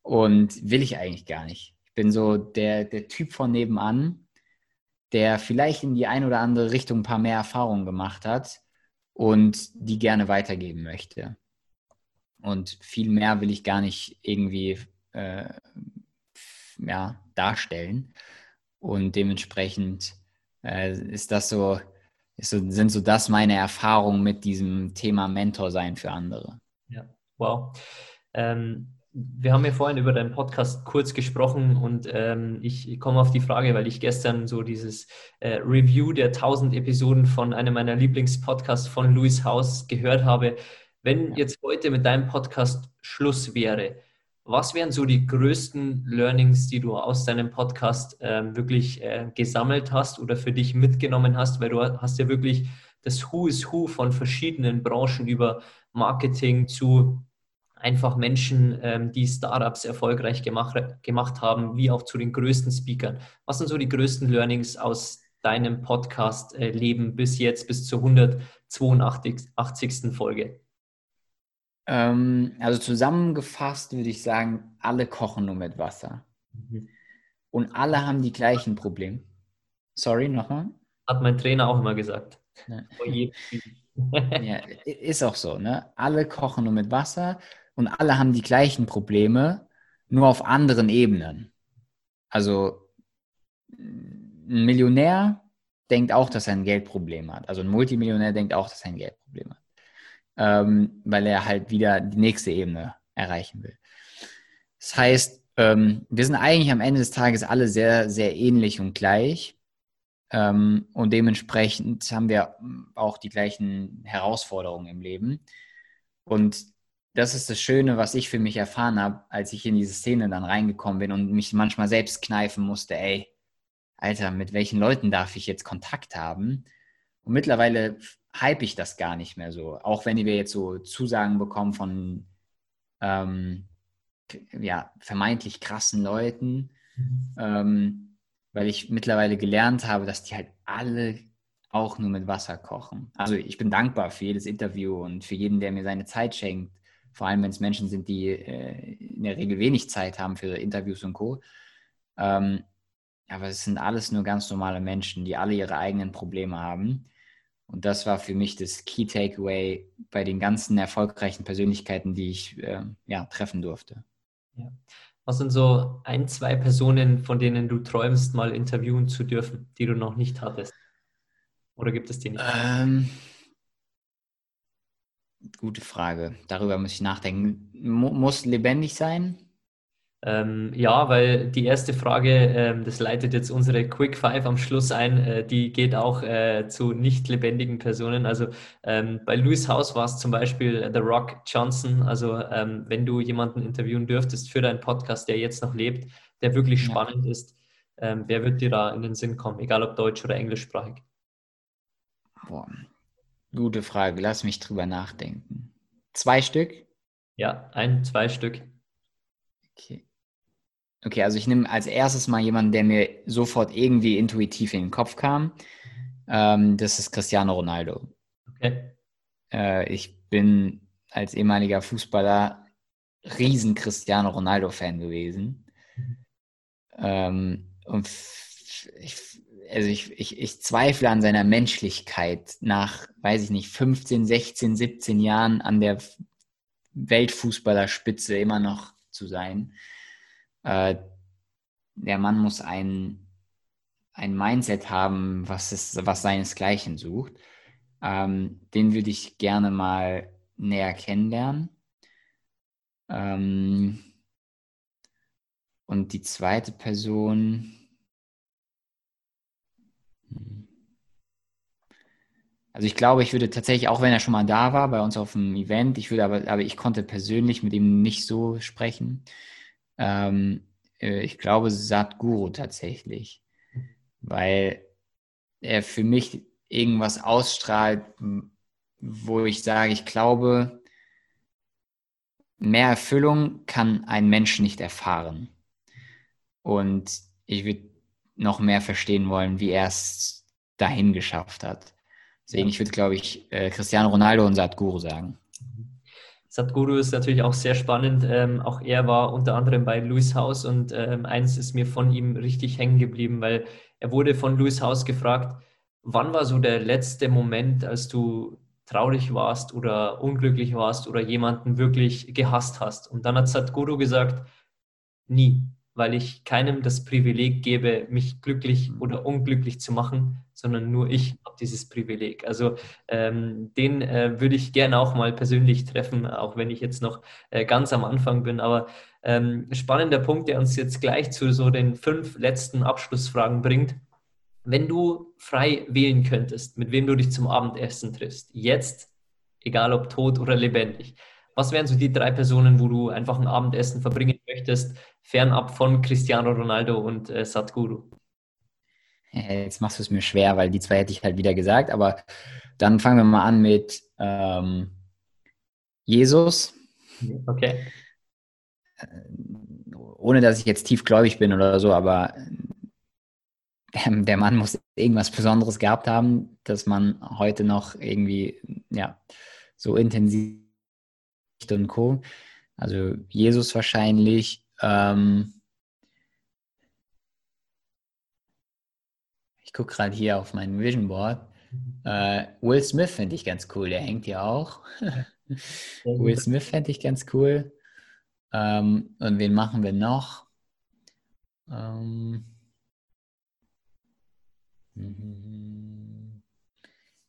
Speaker 2: und will ich eigentlich gar nicht. Ich bin so der, der Typ von nebenan, der vielleicht in die eine oder andere Richtung ein paar mehr Erfahrungen gemacht hat und die gerne weitergeben möchte. Und viel mehr will ich gar nicht irgendwie äh, ja, darstellen. Und dementsprechend ist das so, ist so, sind so das meine Erfahrungen mit diesem Thema Mentor sein für andere.
Speaker 1: Ja, wow. Ähm, wir haben ja vorhin über deinen Podcast kurz gesprochen und ähm, ich komme auf die Frage, weil ich gestern so dieses äh, Review der 1000 Episoden von einem meiner Lieblingspodcasts von Louis Haus gehört habe. Wenn jetzt heute mit deinem Podcast Schluss wäre, was wären so die größten Learnings, die du aus deinem Podcast ähm, wirklich äh, gesammelt hast oder für dich mitgenommen hast? Weil du hast ja wirklich das Who is Who von verschiedenen Branchen über Marketing zu einfach Menschen, ähm, die Startups erfolgreich gemacht, gemacht haben, wie auch zu den größten Speakern. Was sind so die größten Learnings aus deinem Podcast-Leben äh, bis jetzt, bis zur 182. Folge?
Speaker 2: Ähm, also zusammengefasst würde ich sagen, alle kochen nur mit Wasser. Mhm. Und alle haben die gleichen Probleme. Sorry, nochmal?
Speaker 1: Hat mein Trainer auch immer gesagt.
Speaker 2: Ja. [laughs] [laughs] ja, ist auch so, ne? Alle kochen nur mit Wasser und alle haben die gleichen Probleme, nur auf anderen Ebenen. Also ein Millionär denkt auch, dass er ein Geldproblem hat. Also ein Multimillionär denkt auch, dass er ein Geldproblem hat. Ähm, weil er halt wieder die nächste Ebene erreichen will. Das heißt, ähm, wir sind eigentlich am Ende des Tages alle sehr, sehr ähnlich und gleich. Ähm, und dementsprechend haben wir auch die gleichen Herausforderungen im Leben. Und das ist das Schöne, was ich für mich erfahren habe, als ich in diese Szene dann reingekommen bin und mich manchmal selbst kneifen musste, ey, Alter, mit welchen Leuten darf ich jetzt Kontakt haben? Und mittlerweile hype ich das gar nicht mehr so. Auch wenn wir jetzt so Zusagen bekommen von ähm, ja, vermeintlich krassen Leuten, mhm. ähm, weil ich mittlerweile gelernt habe, dass die halt alle auch nur mit Wasser kochen. Also ich bin dankbar für jedes Interview und für jeden, der mir seine Zeit schenkt vor allem wenn es Menschen sind, die äh, in der Regel wenig Zeit haben für Interviews und Co. Ähm, aber es sind alles nur ganz normale Menschen, die alle ihre eigenen Probleme haben. Und das war für mich das Key Takeaway bei den ganzen erfolgreichen Persönlichkeiten, die ich äh, ja, treffen durfte.
Speaker 1: Ja. Was sind so ein, zwei Personen, von denen du träumst, mal interviewen zu dürfen, die du noch nicht hattest? Oder gibt es die nicht?
Speaker 2: Ähm, Gute Frage. Darüber muss ich nachdenken. Mu muss lebendig sein?
Speaker 1: Ähm, ja, weil die erste Frage, ähm, das leitet jetzt unsere Quick Five am Schluss ein, äh, die geht auch äh, zu nicht lebendigen Personen. Also ähm, bei Louis House war es zum Beispiel The Rock Johnson. Also ähm, wenn du jemanden interviewen dürftest für deinen Podcast, der jetzt noch lebt, der wirklich spannend ja. ist, ähm, wer wird dir da in den Sinn kommen, egal ob deutsch oder englischsprachig?
Speaker 2: Boah, Gute Frage, lass mich drüber nachdenken. Zwei Stück?
Speaker 1: Ja, ein, zwei Stück.
Speaker 2: Okay. Okay, also ich nehme als erstes mal jemanden, der mir sofort irgendwie intuitiv in den Kopf kam. Ähm, das ist Cristiano Ronaldo. Okay. Äh, ich bin als ehemaliger Fußballer riesen Cristiano Ronaldo-Fan gewesen. Mhm. Ähm, und ich also ich, ich, ich zweifle an seiner Menschlichkeit nach, weiß ich nicht, 15, 16, 17 Jahren an der Weltfußballerspitze immer noch zu sein. Äh, der Mann muss ein, ein Mindset haben, was, es, was seinesgleichen sucht. Ähm, den würde ich gerne mal näher kennenlernen. Ähm, und die zweite Person, Also ich glaube, ich würde tatsächlich, auch wenn er schon mal da war, bei uns auf dem Event, ich würde aber, aber ich konnte persönlich mit ihm nicht so sprechen. Ähm, äh, ich glaube, Satguru tatsächlich, weil er für mich irgendwas ausstrahlt, wo ich sage, ich glaube, mehr Erfüllung kann ein Mensch nicht erfahren. Und ich würde noch mehr verstehen wollen, wie er es dahin geschafft hat. Deswegen, ich würde, glaube ich, äh, Cristiano Ronaldo und Sadhguru sagen.
Speaker 1: Sadhguru ist natürlich auch sehr spannend. Ähm, auch er war unter anderem bei Louis House und ähm, eins ist mir von ihm richtig hängen geblieben, weil er wurde von Louis House gefragt, wann war so der letzte Moment, als du traurig warst oder unglücklich warst oder jemanden wirklich gehasst hast? Und dann hat Sadhguru gesagt, nie weil ich keinem das Privileg gebe, mich glücklich mhm. oder unglücklich zu machen, sondern nur ich habe dieses Privileg. Also ähm, den äh, würde ich gerne auch mal persönlich treffen, auch wenn ich jetzt noch äh, ganz am Anfang bin. Aber ähm, spannender Punkt, der uns jetzt gleich zu so den fünf letzten Abschlussfragen bringt. Wenn du frei wählen könntest, mit wem du dich zum Abendessen triffst, jetzt, egal ob tot oder lebendig, was wären so die drei Personen, wo du einfach ein Abendessen verbringen möchtest, fernab von Cristiano Ronaldo und äh, Sadhguru?
Speaker 2: Jetzt machst du es mir schwer, weil die zwei hätte ich halt wieder gesagt, aber dann fangen wir mal an mit ähm, Jesus.
Speaker 1: Okay.
Speaker 2: Äh, ohne dass ich jetzt tiefgläubig bin oder so, aber der, der, Mann muss irgendwas Besonderes gehabt haben, dass man heute noch irgendwie ja, so intensiv und Co. Also Jesus wahrscheinlich. Ähm, ich gucke gerade hier auf mein Vision Board. Äh, Will Smith finde ich ganz cool, der hängt hier auch. [laughs] Will Smith fände ich ganz cool. Ähm, und wen machen wir noch? Ähm,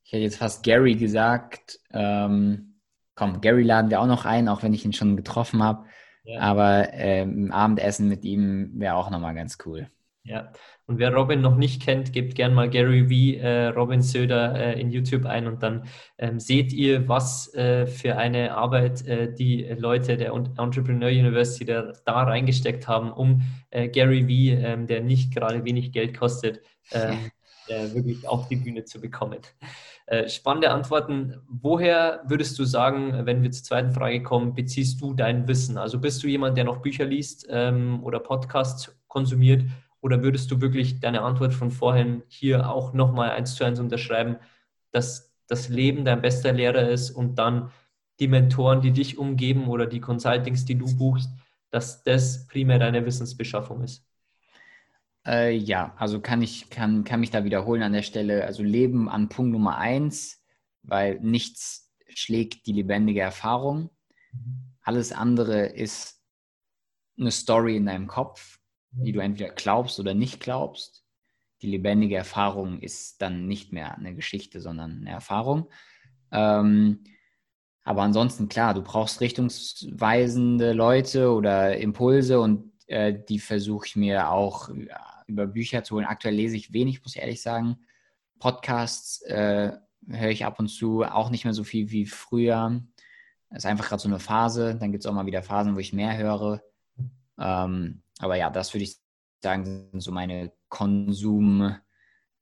Speaker 2: ich hätte jetzt fast Gary gesagt. Ähm, komm, Gary laden wir auch noch ein, auch wenn ich ihn schon getroffen habe. Ja. Aber ähm, Abendessen mit ihm wäre auch nochmal ganz cool.
Speaker 1: Ja, und wer Robin noch nicht kennt, gebt gern mal Gary V, äh, Robin Söder äh, in YouTube ein und dann ähm, seht ihr, was äh, für eine Arbeit äh, die Leute der Entrepreneur University da, da reingesteckt haben, um äh, Gary V, ähm, der nicht gerade wenig Geld kostet, ähm, [laughs] äh, wirklich auf die Bühne zu bekommen. Spannende Antworten. Woher würdest du sagen, wenn wir zur zweiten Frage kommen, beziehst du dein Wissen? Also bist du jemand, der noch Bücher liest ähm, oder Podcasts konsumiert? Oder würdest du wirklich deine Antwort von vorhin hier auch nochmal eins zu eins unterschreiben, dass das Leben dein bester Lehrer ist und dann die Mentoren, die dich umgeben oder die Consultings, die du buchst, dass das primär deine Wissensbeschaffung ist?
Speaker 2: Äh, ja, also kann ich kann, kann mich da wiederholen an der Stelle. Also Leben an Punkt Nummer eins, weil nichts schlägt die lebendige Erfahrung. Alles andere ist eine Story in deinem Kopf, die du entweder glaubst oder nicht glaubst. Die lebendige Erfahrung ist dann nicht mehr eine Geschichte, sondern eine Erfahrung. Ähm, aber ansonsten, klar, du brauchst richtungsweisende Leute oder Impulse und äh, die versuche ich mir auch über Bücher zu holen. Aktuell lese ich wenig, muss ich ehrlich sagen. Podcasts äh, höre ich ab und zu auch nicht mehr so viel wie früher. Das ist einfach gerade so eine Phase. Dann gibt es auch mal wieder Phasen, wo ich mehr höre. Ähm, aber ja, das würde ich sagen, sind so meine Konsum-Dinge,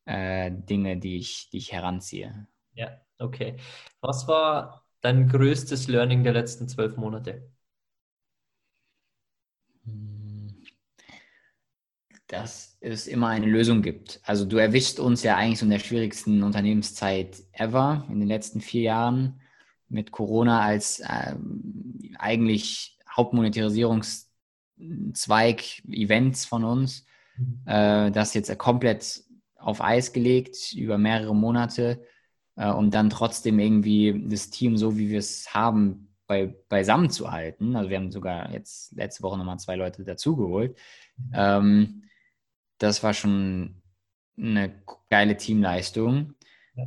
Speaker 2: äh, die, ich, die ich heranziehe.
Speaker 1: Ja, okay. Was war dein größtes Learning der letzten zwölf Monate?
Speaker 2: dass es immer eine Lösung gibt. Also du erwischst uns ja eigentlich so in der schwierigsten Unternehmenszeit ever in den letzten vier Jahren mit Corona als äh, eigentlich Hauptmonetarisierungszweig Events von uns. Mhm. Äh, das jetzt komplett auf Eis gelegt über mehrere Monate, äh, um dann trotzdem irgendwie das Team so, wie wir es haben, bei, beisammen zu halten. Also wir haben sogar jetzt letzte Woche nochmal zwei Leute dazugeholt. Mhm. Ähm, das war schon eine geile Teamleistung,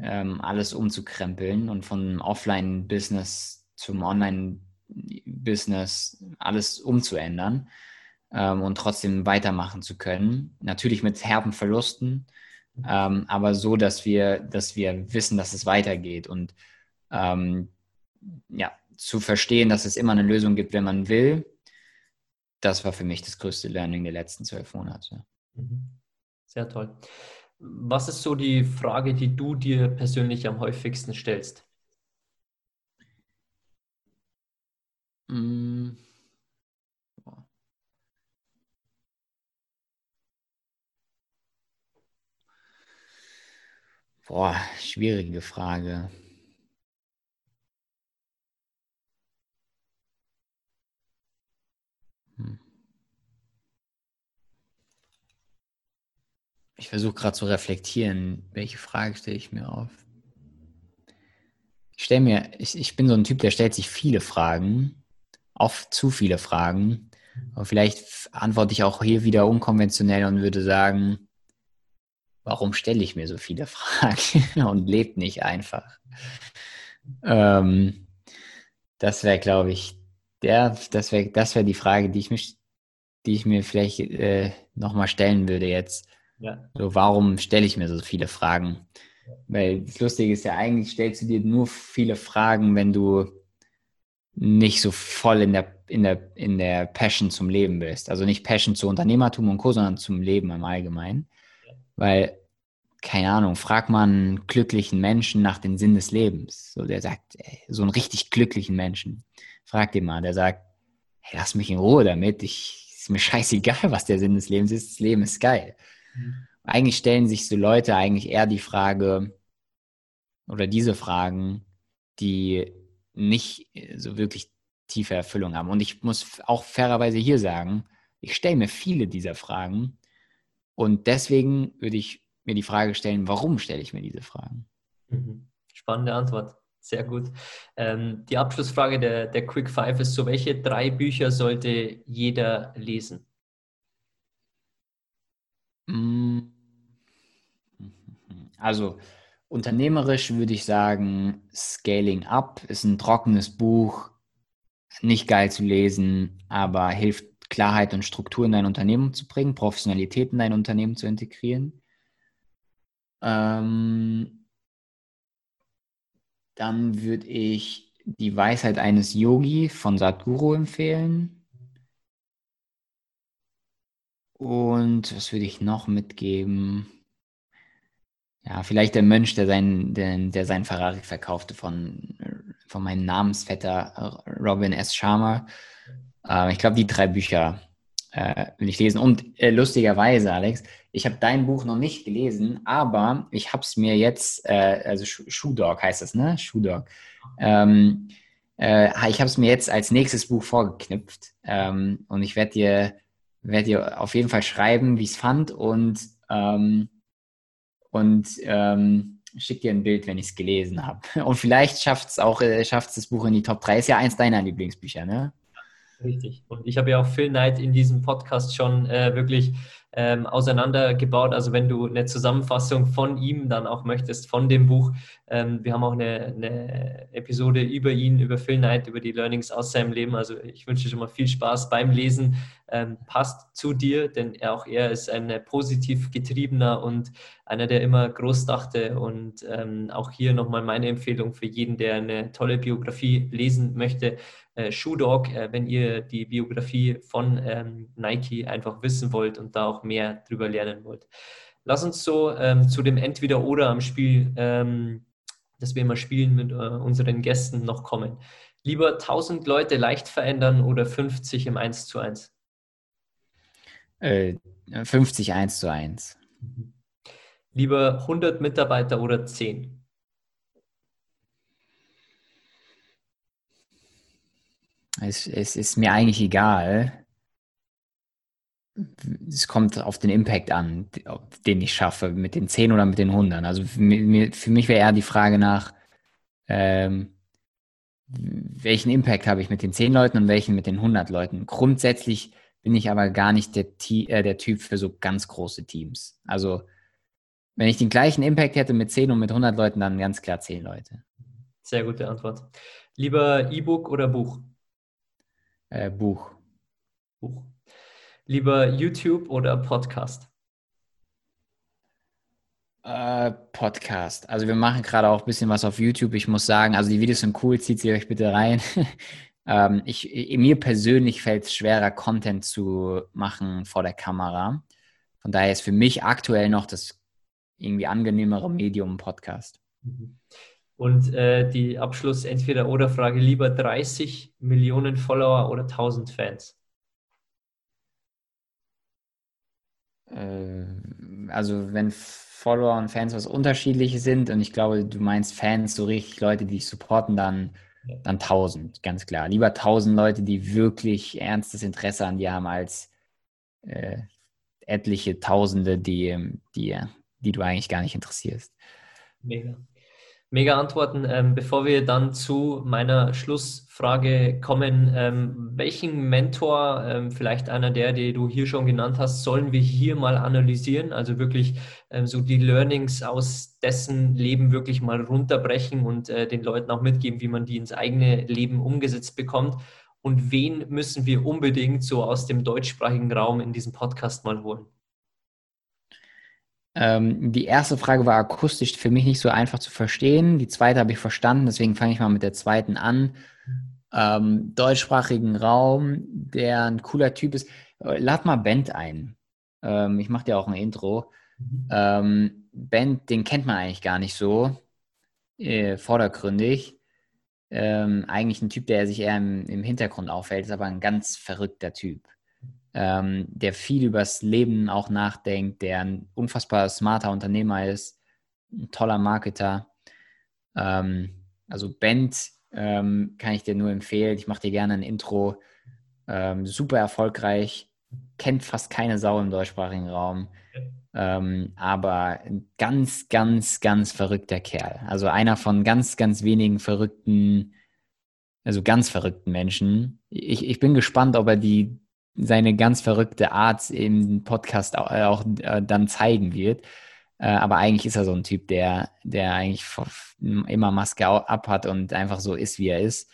Speaker 2: ähm, alles umzukrempeln und von Offline-Business zum Online-Business alles umzuändern ähm, und trotzdem weitermachen zu können. Natürlich mit herben Verlusten, ähm, aber so, dass wir, dass wir wissen, dass es weitergeht und ähm, ja, zu verstehen, dass es immer eine Lösung gibt, wenn man will. Das war für mich das größte Learning der letzten zwölf Monate.
Speaker 1: Mhm. Sehr toll. Was ist so die Frage, die du dir persönlich am häufigsten stellst?
Speaker 2: Mm. Boah, schwierige Frage. Hm. Ich versuche gerade zu reflektieren, welche Frage stelle ich mir auf. Ich stelle mir, ich, ich bin so ein Typ, der stellt sich viele Fragen, oft zu viele Fragen. Aber vielleicht antworte ich auch hier wieder unkonventionell und würde sagen, warum stelle ich mir so viele [laughs] Fragen und lebt nicht einfach? Ähm, das wäre, glaube ich, der, das wäre das wär die Frage, die ich, mich, die ich mir vielleicht äh, nochmal stellen würde jetzt. Ja. So, warum stelle ich mir so viele Fragen? Weil das Lustige ist ja, eigentlich stellst du dir nur viele Fragen, wenn du nicht so voll in der, in der, in der Passion zum Leben bist. Also nicht Passion zu Unternehmertum und Co., sondern zum Leben im Allgemeinen. Weil, keine Ahnung, frag mal einen glücklichen Menschen nach dem Sinn des Lebens. So, der sagt, ey, so einen richtig glücklichen Menschen. Frag den mal, der sagt, hey, lass mich in Ruhe damit. Ich, ist mir scheißegal, was der Sinn des Lebens ist. Das Leben ist geil. Mhm. Eigentlich stellen sich so Leute eigentlich eher die Frage oder diese Fragen, die nicht so wirklich tiefe Erfüllung haben. Und ich muss auch fairerweise hier sagen, ich stelle mir viele dieser Fragen und deswegen würde ich mir die Frage stellen, warum stelle ich mir diese Fragen?
Speaker 1: Mhm. Spannende Antwort. Sehr gut. Ähm, die Abschlussfrage der, der Quick Five ist so, welche drei Bücher sollte jeder lesen?
Speaker 2: Mm. Also unternehmerisch würde ich sagen, Scaling Up ist ein trockenes Buch, nicht geil zu lesen, aber hilft Klarheit und Struktur in dein Unternehmen zu bringen, Professionalität in dein Unternehmen zu integrieren. Ähm, dann würde ich die Weisheit eines Yogi von Sadhguru empfehlen. Und was würde ich noch mitgeben? Ja, vielleicht der Mönch, der seinen, der, der seinen Ferrari verkaufte von, von meinem Namensvetter Robin S. Sharma. Äh, ich glaube, die drei Bücher äh, will ich lesen. Und äh, lustigerweise, Alex, ich habe dein Buch noch nicht gelesen, aber ich habe es mir jetzt, äh, also Shoe Dog heißt das, ne? Shoe Dog. Ähm, äh, ich habe es mir jetzt als nächstes Buch vorgeknüpft ähm, und ich werde dir werde ihr auf jeden Fall schreiben, wie ich es fand und, ähm, und ähm, schick dir ein Bild, wenn ich es gelesen habe. [laughs] Und vielleicht schafft es auch, äh, schafft das Buch in die Top 3. Ist ja eins deiner Lieblingsbücher, ne?
Speaker 1: Richtig. Und ich habe ja auch Phil Knight in diesem Podcast schon äh, wirklich ähm, auseinandergebaut. Also wenn du eine Zusammenfassung von ihm dann auch möchtest, von dem Buch. Ähm, wir haben auch eine, eine, Episode über ihn, über Phil Knight, über die Learnings aus seinem Leben. Also ich wünsche schon mal viel Spaß beim Lesen. Ähm, passt zu dir, denn er, auch er ist ein positiv getriebener und einer, der immer groß dachte. Und ähm, auch hier nochmal meine Empfehlung für jeden, der eine tolle Biografie lesen möchte äh, Shoe Dog, äh, wenn ihr die Biografie von ähm, Nike einfach wissen wollt und da auch mehr drüber lernen wollt. Lass uns so ähm, zu dem Entweder-Oder am Spiel, ähm, das wir immer spielen mit äh, unseren Gästen, noch kommen. Lieber 1000 Leute leicht verändern oder 50 im 1 zu 1?
Speaker 2: Äh, 50 1 zu 1.
Speaker 1: Lieber 100 Mitarbeiter oder 10?
Speaker 2: Es, es ist mir eigentlich egal. Es kommt auf den Impact an, den ich schaffe, mit den 10 oder mit den 100. Also für mich, für mich wäre eher die Frage nach, ähm, welchen Impact habe ich mit den 10 Leuten und welchen mit den 100 Leuten. Grundsätzlich bin ich aber gar nicht der, äh, der Typ für so ganz große Teams. Also wenn ich den gleichen Impact hätte mit 10 und mit 100 Leuten, dann ganz klar 10 Leute.
Speaker 1: Sehr gute Antwort. Lieber E-Book oder Buch?
Speaker 2: Äh, Buch.
Speaker 1: Buch. Lieber YouTube oder Podcast?
Speaker 2: Äh, Podcast. Also wir machen gerade auch ein bisschen was auf YouTube. Ich muss sagen, also die Videos sind cool, zieht sie euch bitte rein. [laughs] ähm, ich, mir persönlich fällt es schwerer, Content zu machen vor der Kamera. Von daher ist für mich aktuell noch das irgendwie angenehmere Medium Podcast.
Speaker 1: Mhm. Und äh, die Abschluss-Entweder-Oder-Frage: lieber 30 Millionen Follower oder 1000 Fans?
Speaker 2: Äh, also, wenn Follower und Fans was unterschiedliches sind und ich glaube, du meinst Fans, so richtig Leute, die dich supporten, dann, dann 1000, ganz klar. Lieber 1000 Leute, die wirklich ernstes Interesse an dir haben, als äh, etliche Tausende, die, die, die du eigentlich gar nicht interessierst.
Speaker 1: Mega mega Antworten. Ähm, bevor wir dann zu meiner Schlussfrage kommen, ähm, welchen Mentor, ähm, vielleicht einer der, die du hier schon genannt hast, sollen wir hier mal analysieren? Also wirklich ähm, so die Learnings aus dessen Leben wirklich mal runterbrechen und äh, den Leuten auch mitgeben, wie man die ins eigene Leben umgesetzt bekommt. Und wen müssen wir unbedingt so aus dem deutschsprachigen Raum in diesem Podcast mal holen?
Speaker 2: Ähm, die erste Frage war akustisch für mich nicht so einfach zu verstehen. Die zweite habe ich verstanden, deswegen fange ich mal mit der zweiten an. Ähm, deutschsprachigen Raum, der ein cooler Typ ist. Lad mal Band ein. Ähm, ich mache dir auch ein Intro. Ähm, Band, den kennt man eigentlich gar nicht so äh, vordergründig. Ähm, eigentlich ein Typ, der sich eher im, im Hintergrund auffällt, ist aber ein ganz verrückter Typ ähm, der viel übers Leben auch nachdenkt, der ein unfassbar smarter Unternehmer ist, ein toller Marketer. Ähm, also Bent ähm, kann ich dir nur empfehlen. Ich mache dir gerne ein Intro. Ähm, super erfolgreich, kennt fast keine Sau im deutschsprachigen Raum. Ähm, aber ein ganz, ganz, ganz verrückter Kerl. Also einer von ganz, ganz wenigen verrückten, also ganz verrückten Menschen. Ich, ich bin gespannt, ob er die seine ganz verrückte Art im Podcast auch, äh, auch äh, dann zeigen wird. Äh, aber eigentlich ist er so ein Typ, der, der eigentlich immer Maske abhat und einfach so ist, wie er ist.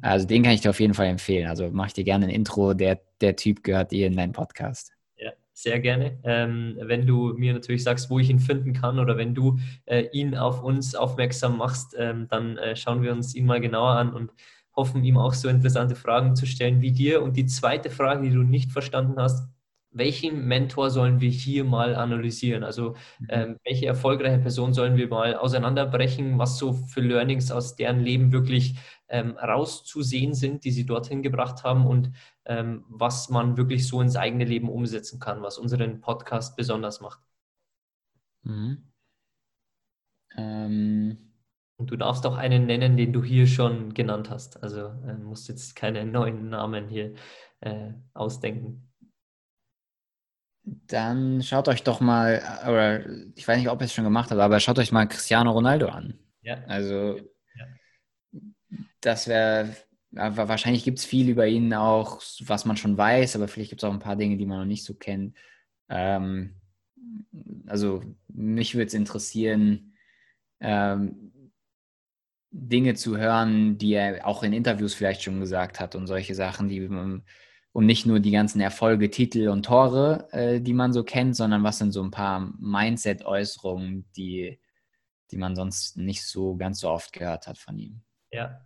Speaker 2: Also den kann ich dir auf jeden Fall empfehlen. Also mache ich dir gerne ein Intro. Der, der Typ gehört dir in deinen Podcast.
Speaker 1: Ja, sehr gerne. Ähm, wenn du mir natürlich sagst, wo ich ihn finden kann oder wenn du äh, ihn auf uns aufmerksam machst, ähm, dann äh, schauen wir uns ihn mal genauer an und hoffen, ihm auch so interessante Fragen zu stellen wie dir. Und die zweite Frage, die du nicht verstanden hast, welchen Mentor sollen wir hier mal analysieren? Also mhm. ähm, welche erfolgreiche Person sollen wir mal auseinanderbrechen, was so für Learnings aus deren Leben wirklich ähm, rauszusehen sind, die sie dorthin gebracht haben und ähm, was man wirklich so ins eigene Leben umsetzen kann, was unseren Podcast besonders macht. Mhm. Und du darfst auch einen nennen, den du hier schon genannt hast. Also äh, musst jetzt keine neuen Namen hier äh, ausdenken.
Speaker 2: Dann schaut euch doch mal, oder ich weiß nicht, ob ihr es schon gemacht habt, aber schaut euch mal Cristiano Ronaldo an. Ja. Also ja. das wäre, wahrscheinlich gibt es viel über ihn auch, was man schon weiß, aber vielleicht gibt es auch ein paar Dinge, die man noch nicht so kennt. Ähm, also mich würde es interessieren, ähm, Dinge zu hören, die er auch in Interviews vielleicht schon gesagt hat und solche Sachen, die und nicht nur die ganzen Erfolge, Titel und Tore, äh, die man so kennt, sondern was sind so ein paar Mindset-Äußerungen, die, die man sonst nicht so ganz so oft gehört hat von ihm.
Speaker 1: Ja,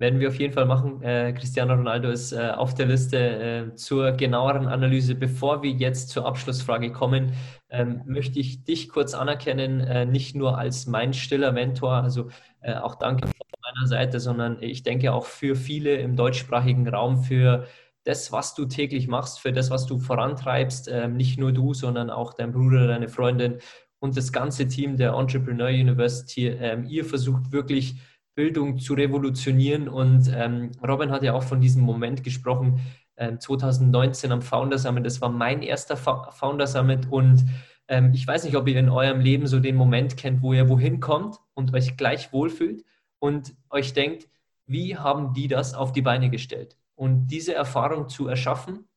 Speaker 1: werden wir auf jeden Fall machen. Äh, Cristiano Ronaldo ist äh, auf der Liste äh, zur genaueren Analyse. Bevor wir jetzt zur Abschlussfrage kommen, ähm, möchte ich dich kurz anerkennen, äh, nicht nur als mein stiller Mentor, also äh, auch danke von meiner Seite, sondern ich denke auch für viele im deutschsprachigen Raum, für das, was du täglich machst, für das, was du vorantreibst, ähm, nicht nur du, sondern auch dein Bruder, deine Freundin und das ganze Team der Entrepreneur University. Ähm, ihr versucht wirklich, Bildung zu revolutionieren. Und ähm, Robin hat ja auch von diesem Moment gesprochen, äh, 2019 am Founder Summit. Das war mein erster Founder Summit und ähm, ich weiß nicht, ob ihr in eurem Leben so den Moment kennt, wo ihr wohin kommt und euch gleich wohlfühlt und euch denkt, wie haben die das auf die Beine gestellt? Und diese Erfahrung zu erschaffen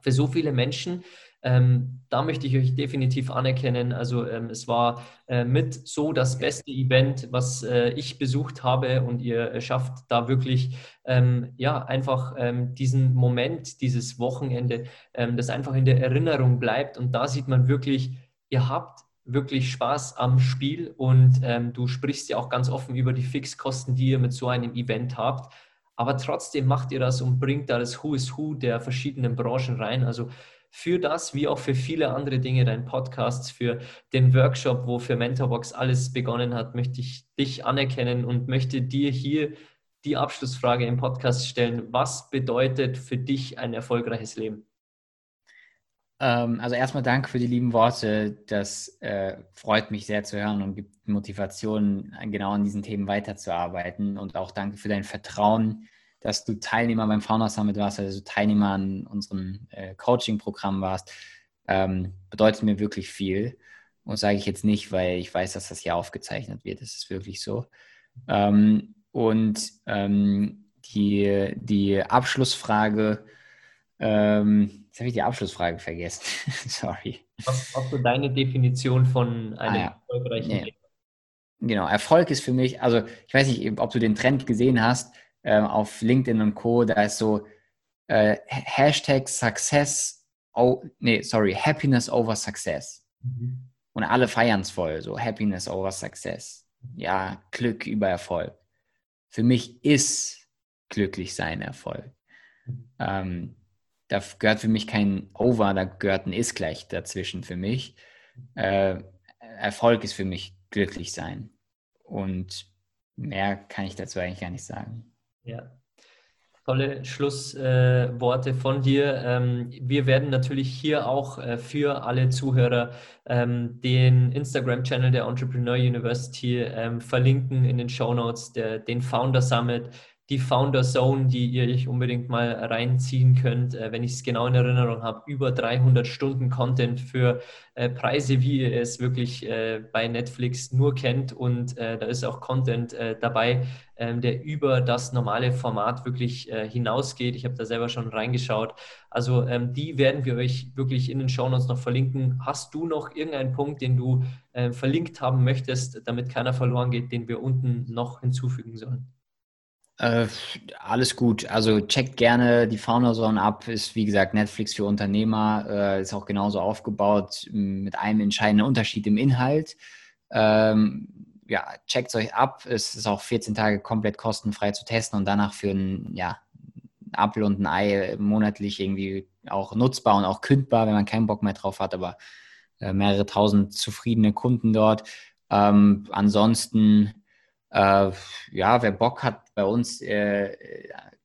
Speaker 1: für so viele Menschen, ähm, da möchte ich euch definitiv anerkennen. Also ähm, es war äh, mit so das beste Event, was äh, ich besucht habe und ihr schafft da wirklich ähm, ja einfach ähm, diesen Moment, dieses Wochenende, ähm, das einfach in der Erinnerung bleibt und da sieht man wirklich, ihr habt wirklich Spaß am Spiel und ähm, du sprichst ja auch ganz offen über die Fixkosten, die ihr mit so einem Event habt. Aber trotzdem macht ihr das und bringt da das Who is Who der verschiedenen Branchen rein. Also für das, wie auch für viele andere Dinge, dein Podcast, für den Workshop, wo für Mentorbox alles begonnen hat, möchte ich dich anerkennen und möchte dir hier die Abschlussfrage im Podcast stellen. Was bedeutet für dich ein erfolgreiches Leben?
Speaker 2: Ähm, also erstmal danke für die lieben Worte. Das äh, freut mich sehr zu hören und gibt Motivation, genau an diesen Themen weiterzuarbeiten. Und auch danke für dein Vertrauen, dass du Teilnehmer beim Founder Summit warst, also Teilnehmer an unserem äh, Coaching-Programm warst. Ähm, bedeutet mir wirklich viel. Und sage ich jetzt nicht, weil ich weiß, dass das hier aufgezeichnet wird. Das ist wirklich so. Ähm, und ähm, die, die Abschlussfrage, ähm, Jetzt habe ich die Abschlussfrage vergessen. [laughs] Sorry.
Speaker 1: Was ist so deine Definition von einem ah, ja. erfolgreichen nee.
Speaker 2: Genau, Erfolg ist für mich, also ich weiß nicht, ob du den Trend gesehen hast, äh, auf LinkedIn und Co., da ist so äh, Hashtag Success, oh, nee, sorry, Happiness over Success. Mhm. Und alle feiern es voll, so Happiness over Success. Ja, Glück über Erfolg. Für mich ist glücklich sein Erfolg. Mhm. Ähm, da gehört für mich kein Over, da gehört ein Ist gleich dazwischen für mich. Äh, Erfolg ist für mich glücklich sein. Und mehr kann ich dazu eigentlich gar nicht sagen.
Speaker 1: Ja. Tolle Schlussworte äh, von dir. Ähm, wir werden natürlich hier auch äh, für alle Zuhörer ähm, den Instagram-Channel der Entrepreneur University ähm, verlinken in den Show Notes, den Founder Summit die Founder Zone, die ihr euch unbedingt mal reinziehen könnt. Äh, wenn ich es genau in Erinnerung habe, über 300 Stunden Content für äh, Preise, wie ihr es wirklich äh, bei Netflix nur kennt. Und da ist auch Content dabei, ähm, der über das normale Format wirklich hinausgeht. Ich habe da selber schon reingeschaut. Also ähm, die werden wir euch wirklich in den Shownotes noch verlinken. Hast du noch irgendeinen Punkt, den du verlinkt haben möchtest, damit keiner verloren geht, den wir unten noch hinzufügen sollen?
Speaker 2: Äh, alles gut. Also checkt gerne die Founder Zone ab. Ist wie gesagt Netflix für Unternehmer. Äh, ist auch genauso aufgebaut mit einem entscheidenden Unterschied im Inhalt. Ähm, ja, checkt euch ab. Es ist auch 14 Tage komplett kostenfrei zu testen und danach für ein ja, Apfel und ein Ei monatlich irgendwie auch nutzbar und auch kündbar, wenn man keinen Bock mehr drauf hat. Aber äh, mehrere tausend zufriedene Kunden dort. Ähm, ansonsten äh, ja, wer Bock hat, bei uns äh,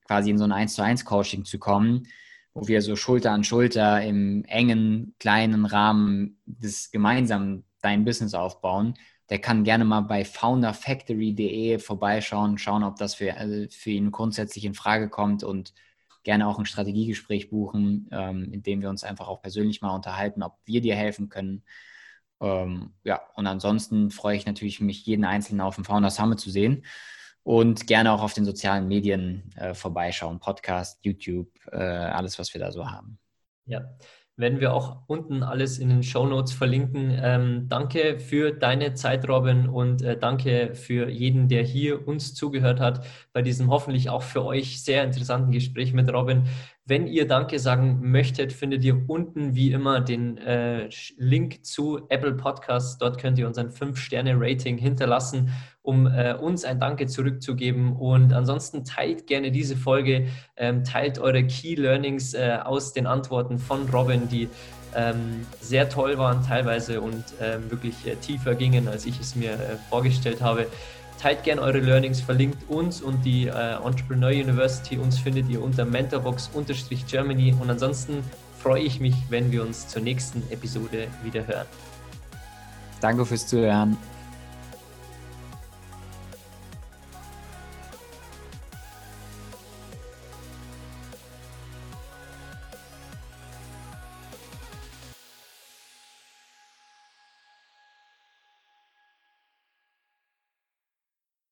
Speaker 2: quasi in so ein 1 zu 1 Coaching zu kommen, wo wir so Schulter an Schulter im engen, kleinen Rahmen des gemeinsamen dein Business aufbauen, der kann gerne mal bei founderfactory.de vorbeischauen, schauen, ob das für, also für ihn grundsätzlich in Frage kommt und gerne auch ein Strategiegespräch buchen, ähm, in dem wir uns einfach auch persönlich mal unterhalten, ob wir dir helfen können ähm, ja, und ansonsten freue ich natürlich, mich jeden Einzelnen auf dem Founder Summit zu sehen und gerne auch auf den sozialen Medien äh, vorbeischauen, Podcast, YouTube, äh, alles, was wir da so haben.
Speaker 1: Ja, werden wir auch unten alles in den Show Notes verlinken. Ähm, danke für deine Zeit, Robin, und äh, danke für jeden, der hier uns zugehört hat bei diesem hoffentlich auch für euch sehr interessanten Gespräch mit Robin. Wenn ihr Danke sagen möchtet, findet ihr unten wie immer den äh, Link zu Apple Podcasts. Dort könnt ihr unseren 5-Sterne-Rating hinterlassen, um äh, uns ein Danke zurückzugeben. Und ansonsten teilt gerne diese Folge, ähm, teilt eure Key Learnings äh, aus den Antworten von Robin, die ähm, sehr toll waren teilweise und ähm, wirklich äh, tiefer gingen, als ich es mir äh, vorgestellt habe. Teilt gerne eure Learnings, verlinkt uns und die äh, Entrepreneur University. Uns findet ihr unter mentorbox-germany. Und ansonsten freue ich mich, wenn wir uns zur nächsten Episode wieder hören.
Speaker 2: Danke fürs Zuhören.